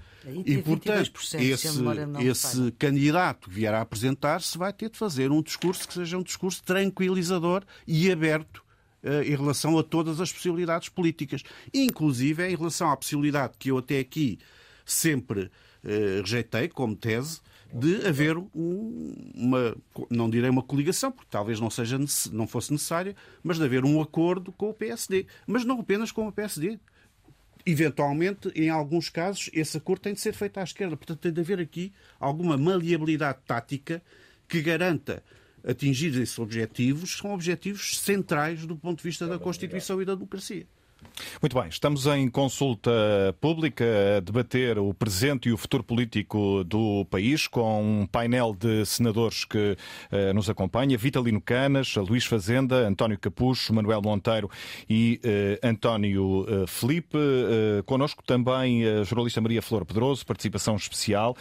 E, portanto,
esse, esse candidato que vier a apresentar-se vai ter de fazer um discurso que seja um discurso tranquilizador e aberto uh, em relação a todas as possibilidades políticas, inclusive em relação à possibilidade que eu até aqui sempre uh, rejeitei como tese de haver um, uma, não direi uma coligação, porque talvez não, seja, não fosse necessária, mas de haver um acordo com o PSD. Mas não apenas com o PSD. Eventualmente, em alguns casos, esse acordo tem de ser feito à esquerda. Portanto, tem de haver aqui alguma maleabilidade tática que garanta atingir esses objetivos, que são objetivos centrais do ponto de vista da Constituição e da democracia.
Muito bem, estamos em consulta pública a debater o presente e o futuro político do país com um painel de senadores que uh, nos acompanha: Vitalino Canas, Luís Fazenda, António Capucho, Manuel Monteiro e uh, António uh, Felipe. Uh, connosco também a jornalista Maria Flor Pedroso, participação especial,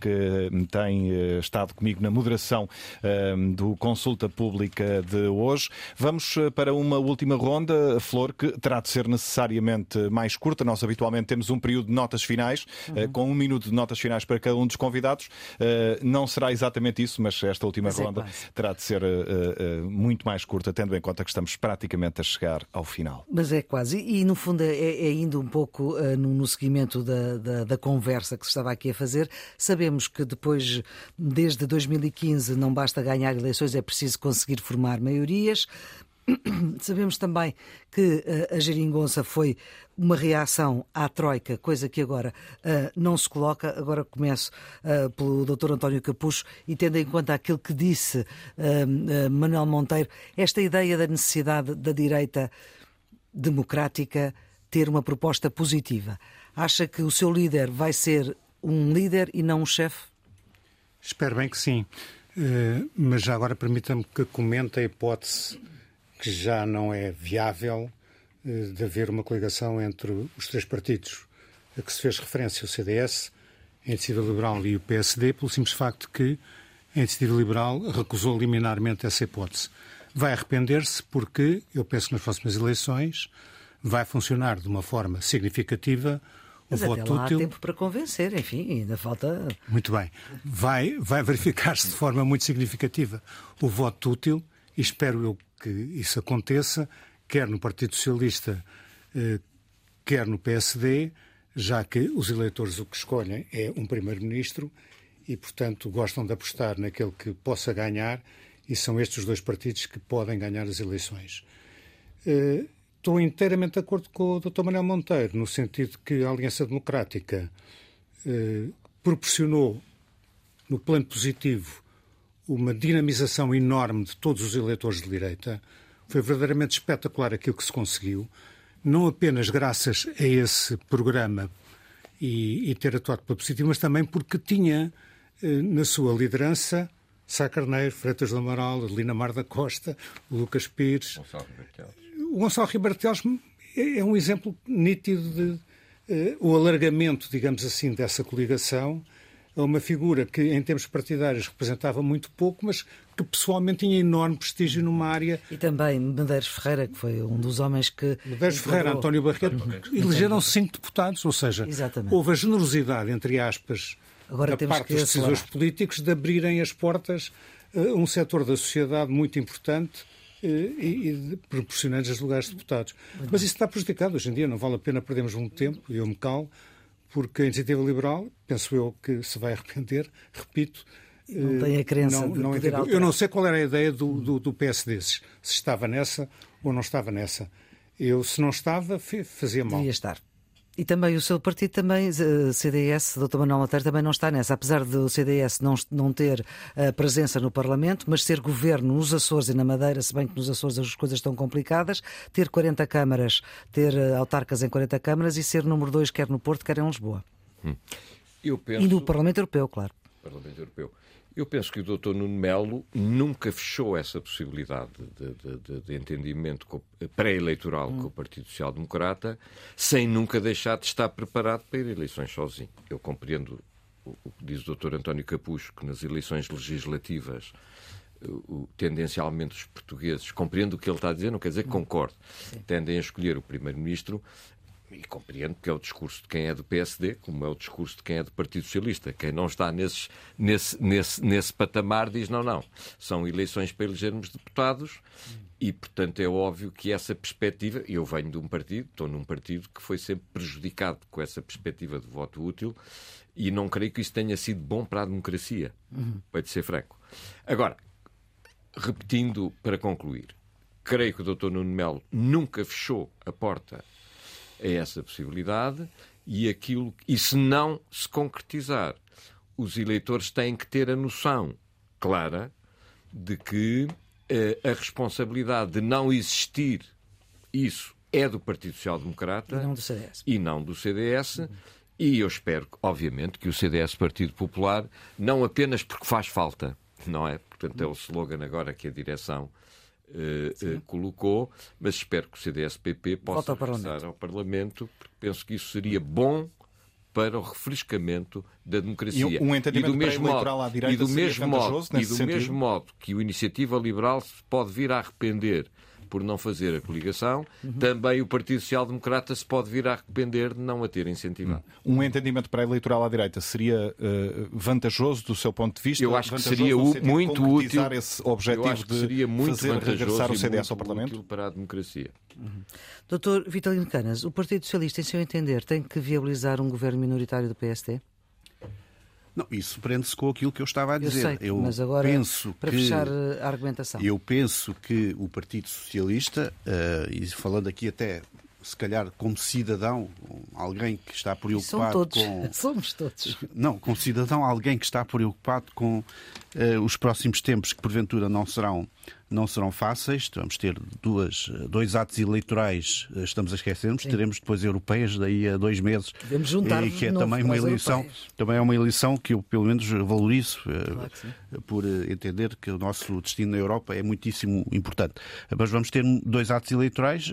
que tem estado comigo na moderação do consulta pública de hoje. Vamos para uma última ronda, Flor, que de ser necessariamente mais curta. Nós habitualmente temos um período de notas finais, uhum. com um minuto de notas finais para cada um dos convidados. Eh, não será exatamente isso, mas esta última mas é ronda é terá de ser eh, eh, muito mais curta, tendo em conta que estamos praticamente a chegar ao final.
Mas é quase. E, no fundo, é, é indo um pouco no, no seguimento da, da, da conversa que se estava aqui a fazer. Sabemos que depois, desde 2015, não basta ganhar eleições, é preciso conseguir formar maiorias. [clears throat] Sabemos também que uh, a geringonça foi uma reação à Troika, coisa que agora uh, não se coloca. Agora começo uh, pelo Dr. António Capucho e tendo em conta aquilo que disse Manuel Monteiro, esta ideia da necessidade da direita democrática ter uma proposta positiva. Acha que o seu líder vai ser um líder e não um chefe?
Espero bem que sim. mas já agora permita-me que comente a hipótese que já não é viável eh, de haver uma coligação entre os três partidos a que se fez referência, o CDS, a Iniciativa Liberal e o PSD, pelo simples facto que a Iniciativa Liberal recusou liminarmente essa hipótese. Vai arrepender-se porque, eu penso que nas próximas eleições, vai funcionar de uma forma significativa o
Mas
voto
até lá
útil.
há tempo para convencer, enfim, ainda falta.
Muito bem. Vai, vai [laughs] verificar-se de forma muito significativa o voto útil e espero eu que isso aconteça, quer no Partido Socialista, eh, quer no PSD, já que os eleitores o que escolhem é um primeiro-ministro e, portanto, gostam de apostar naquele que possa ganhar e são estes os dois partidos que podem ganhar as eleições. Eh, estou inteiramente de acordo com o Dr. Manuel Monteiro, no sentido que a Aliança Democrática eh, proporcionou, no plano positivo, uma dinamização enorme de todos os eleitores de direita. Foi verdadeiramente espetacular aquilo que se conseguiu, não apenas graças a esse programa e, e ter atuado pela positiva, mas também porque tinha eh, na sua liderança Sá Carneiro, Freitas do Amaral, Adelina Mar da Costa, Lucas Pires. Gonçalo O Gonçalo Ribeiro é, é um exemplo nítido de uh, o alargamento, digamos assim, dessa coligação a uma figura que, em termos partidários, representava muito pouco, mas que pessoalmente tinha enorme prestígio numa área.
E também Medeiros Ferreira, que foi um dos homens que.
Medeiros Ferreira, António Barreto, elegeram cinco deputados, ou seja, Exatamente. houve a generosidade, entre aspas, Agora da parte dos decisores políticos de abrirem as portas a um setor da sociedade muito importante eh, e, e proporcionando os lugares de deputados. Mas isso está prejudicado hoje em dia, não vale a pena perdermos muito tempo, e eu me calo, porque a iniciativa liberal, penso eu que se vai arrepender, [laughs] repito.
Não tem a crença não, de não
entendo. Eu não sei qual era a ideia do, do, do PSD, se, se estava nessa ou não estava nessa. Eu, se não estava, fazia mal.
Devia estar. E também o seu partido também, eh, CDS, Dr. Manuel Monteiro, também não está nessa. Apesar do CDS não, não ter eh, presença no Parlamento, mas ser governo nos Açores e na Madeira, se bem que nos Açores as coisas estão complicadas, ter 40 câmaras, ter eh, autarcas em 40 câmaras e ser número 2 quer no Porto, quer em Lisboa. Hum.
Penso...
E no Parlamento Europeu, claro.
Parlamento Europeu. Eu penso que o Dr. Nuno Melo nunca fechou essa possibilidade de, de, de entendimento pré-eleitoral hum. com o Partido Social Democrata, sem nunca deixar de estar preparado para ir a eleições sozinho. Eu compreendo o que diz o Dr. António Capucho, que nas eleições legislativas tendencialmente os portugueses, compreendo o que ele está a dizer, não quer dizer que concordo, tendem a escolher o primeiro-ministro e compreendo que é o discurso de quem é do PSD, como é o discurso de quem é do Partido Socialista. Quem não está nesses, nesse, nesse, nesse patamar diz não, não. São eleições para elegermos deputados e, portanto, é óbvio que essa perspectiva. Eu venho de um partido, estou num partido que foi sempre prejudicado com essa perspectiva de voto útil e não creio que isso tenha sido bom para a democracia, uhum. para ser franco. Agora, repetindo para concluir, creio que o Dr. Nuno Melo nunca fechou a porta a essa possibilidade e aquilo e se não se concretizar, os eleitores têm que ter a noção clara de que eh, a responsabilidade de não existir isso é do Partido Social Democrata
e não do CDS.
E não do CDS. Uhum. E eu espero, obviamente, que o CDS Partido Popular, não apenas porque faz falta, não é? Portanto, é o slogan agora que a direção uh, uh, colocou, mas espero que o CDS-PP possa regressar ao Parlamento, porque penso que isso seria bom para o refrescamento da democracia.
E um entendimento e do mesmo modo, à direita
e do mesmo modo,
e
do mesmo modo que o Iniciativa Liberal se pode vir a arrepender por não fazer a coligação, uhum. também o Partido Social Democrata se pode vir a arrepender de não a ter incentivado.
Uhum. Um entendimento pré-eleitoral à direita seria uh, vantajoso do seu ponto de vista?
Eu acho que seria muito útil.
esse objetivo de
seria muito
fazer regressar o CDS ao Parlamento?
para a democracia.
Uhum. Doutor Vitalino Canas, o Partido Socialista, em seu entender, tem que viabilizar um governo minoritário do PSD?
Não, isso prende-se com aquilo que eu estava a dizer.
Eu, sei, eu mas agora, penso para que, fechar a argumentação.
Eu penso que o Partido Socialista, uh, e falando aqui até se calhar como cidadão, alguém que está preocupado
todos.
com. [laughs]
Somos todos.
Não, como cidadão, alguém que está preocupado com uh, os próximos tempos que porventura não serão, não serão fáceis. Vamos ter duas, dois atos eleitorais, uh, estamos a esquecermos. Sim. Teremos depois europeias daí a dois meses.
Devemos juntar
e que é também uma eleição, também é uma eleição que eu pelo menos valorizo uh, claro por entender que o nosso destino na Europa é muitíssimo importante. Mas vamos ter dois atos eleitorais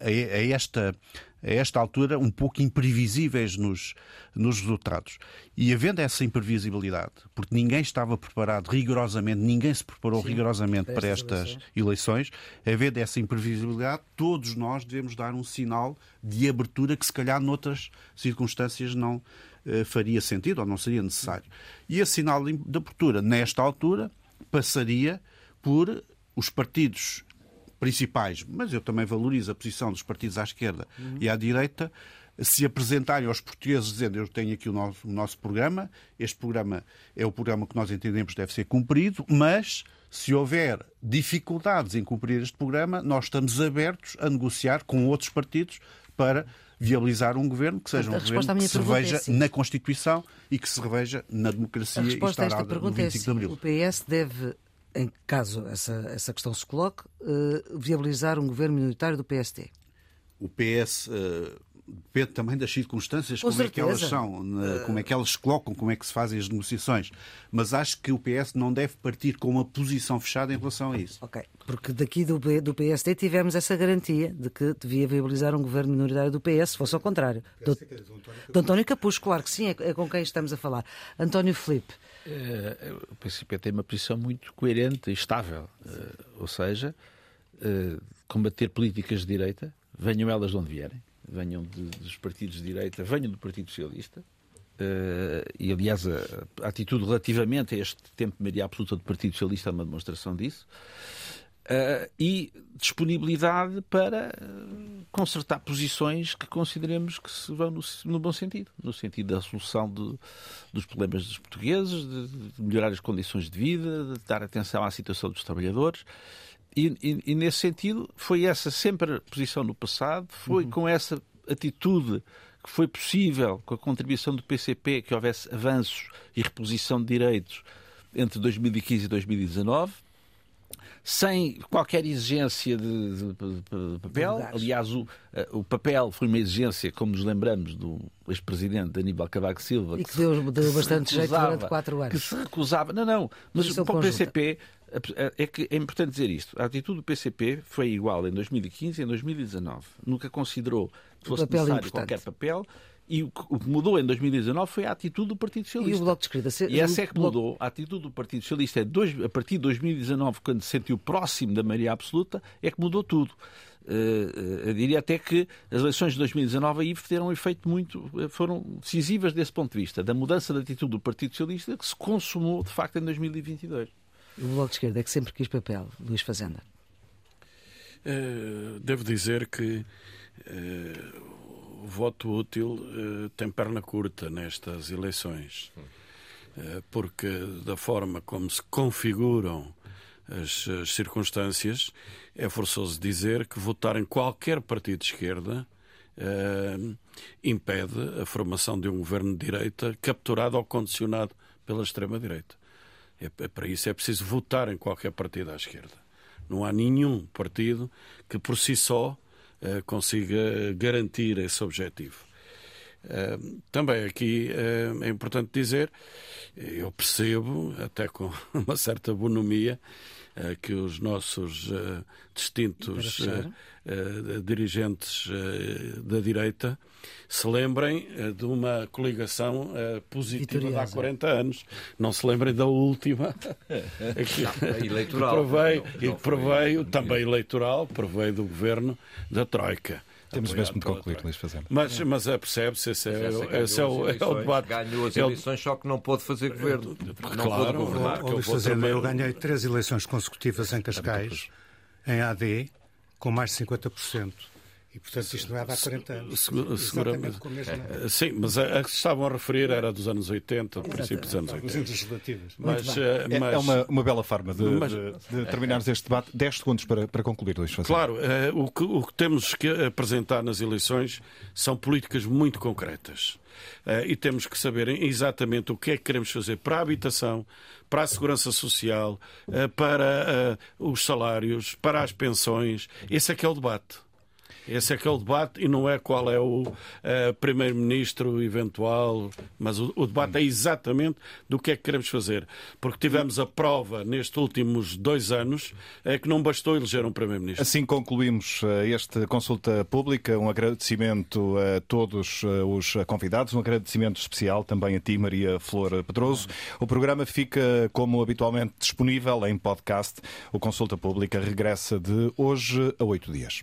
a, esta, a esta altura um pouco imprevisíveis nos, nos resultados. E havendo essa imprevisibilidade, porque ninguém estava preparado rigorosamente, ninguém se preparou Sim, rigorosamente para estas eleições, havendo essa imprevisibilidade, todos nós devemos dar um sinal de abertura que se calhar noutras circunstâncias não eh, faria sentido ou não seria necessário. E esse sinal de abertura, nesta altura, passaria por os partidos principais, mas eu também valorizo a posição dos partidos à esquerda uhum. e à direita, se apresentarem aos portugueses dizendo eu tenho aqui o nosso, o nosso programa, este programa é o programa que nós entendemos deve ser cumprido, mas se houver dificuldades em cumprir este programa, nós estamos abertos a negociar com outros partidos para viabilizar um governo que seja um governo que se reveja é na Constituição e que se reveja na democracia
instaurada
no 25
é
de Abril.
O PS deve em caso essa, essa questão se coloque, uh, viabilizar um governo minoritário do PSD?
O PS eh, depende também das circunstâncias, Com como certeza. é que elas são, uh... como é que elas se colocam, como é que se fazem as negociações. Mas acho que o PS não deve partir com uma posição fechada em relação a isso.
Ok, porque daqui do, do PSD tivemos essa garantia de que devia viabilizar um governo minoritário do PS, se fosse ao contrário. Do, do António Capucho, claro que sim, é, é com quem estamos a falar. António Filipe.
Uh, o PCP tem uma posição muito coerente e estável, uh, ou seja, uh, combater políticas de direita, venham elas de onde vierem, venham de, dos partidos de direita, venham do Partido Socialista, e aliás a, a, atitude relativamente a este tempo de maioria absoluta do Partido Socialista é uma demonstração disso. Uh, e disponibilidade para uh, consertar posições que consideremos que se vão no, no bom sentido, no sentido da solução de, dos problemas dos portugueses, de, de, melhorar as condições de vida, de dar atenção à situação dos trabalhadores. E, e, e nesse sentido, foi essa sempre a posição no passado, foi uhum. com essa atitude que foi possível, com a contribuição do PCP, que houvesse avanços e reposição de direitos entre 2015 e 2019 sem qualquer exigência de, de, de papel. Aliás, o, eh, o, papel foi uma exigência, como nos lembramos, do ex-presidente Aníbal Cavaco Silva.
E que, que deu, deu bastante jeito durante quatro anos.
Que se recusava. Não, não. Mas para o PCP é que é importante dizer isto. A atitude do PCP foi igual em 2015 e em 2019. Nunca considerou que fosse necessário importante. qualquer papel E o que mudou em 2019 foi a atitude do Partido Socialista.
E o Bloco de Esquerda?
Se... E essa é que mudou. A atitude do Partido Socialista é dois, a partir de 2019, quando se sentiu próximo da maioria absoluta, é que mudou tudo. Uh, eu diria até que as eleições de 2019 aí tiveram um efeito muito. foram decisivas desse ponto de vista, da mudança de atitude do Partido Socialista que se consumou de facto em 2022.
O Bloco de Esquerda é que sempre quis papel, Luís Fazenda.
Uh, devo dizer que uh, o voto útil uh, tem perna curta nestas eleições, porque da forma como se configuram as, as, circunstâncias, é forçoso dizer que votar em qualquer partido de esquerda impede a formação de um governo de direita capturado ou condicionado pela extrema-direita. É, é, para isso é preciso votar em qualquer partido à esquerda. Não há nenhum partido que por si só uh, consiga garantir esse objetivo. Uh, também aqui uh, é importante dizer, eu percebo, até com [laughs] uma certa bonomia, que os nossos distintos dirigentes da direita se lembrem de uma coligação positiva de há 40 anos. Não se lembrem da última. [laughs]
que, eleitoral.
Que proveio, e que proveio, também eleitoral, proveio do governo da Troika.
Temos mesmo de concluir, Luís Fazenda.
Mas, mas é, percebe-se, esse, é, esse é, o, é o debate.
Ganhou as eleições, só que não pôde fazer governo.
Não claro, pôde governar.
Luís Fazenda, eu ganhei três eleições consecutivas em Cascais, em AD, com mais de 50%. E, portanto, isto não é de há 40 anos. Segura, seguramente.
É. Sim, mas a, a que estavam a referir era dos anos 80, princípio dos anos 80.
Os relativas.
Mas, eh, mas, é, uma, uma bela forma de, mas, de, de terminarmos este debate. 10 segundos para, para concluir, Luís Fazenda.
Claro, uh, o, que, o que temos que apresentar nas eleições são políticas muito concretas. Uh, e temos que saber exatamente o que é que queremos fazer para a habitação, para a segurança social, uh, para os salários, para as pensões. Esse é que é o debate. Esse é que é o debate e não é qual é o uh, primeiro-ministro eventual, mas o, o, debate é exatamente do que é que queremos fazer. Porque tivemos a prova nestes últimos dois anos é que não bastou eleger um primeiro-ministro.
Assim concluímos uh, esta consulta pública. Um agradecimento a todos uh, os convidados, um agradecimento especial também a ti, Maria Flor Pedroso. O programa fica, como habitualmente, disponível em podcast. O Consulta Pública regressa de hoje a oito dias.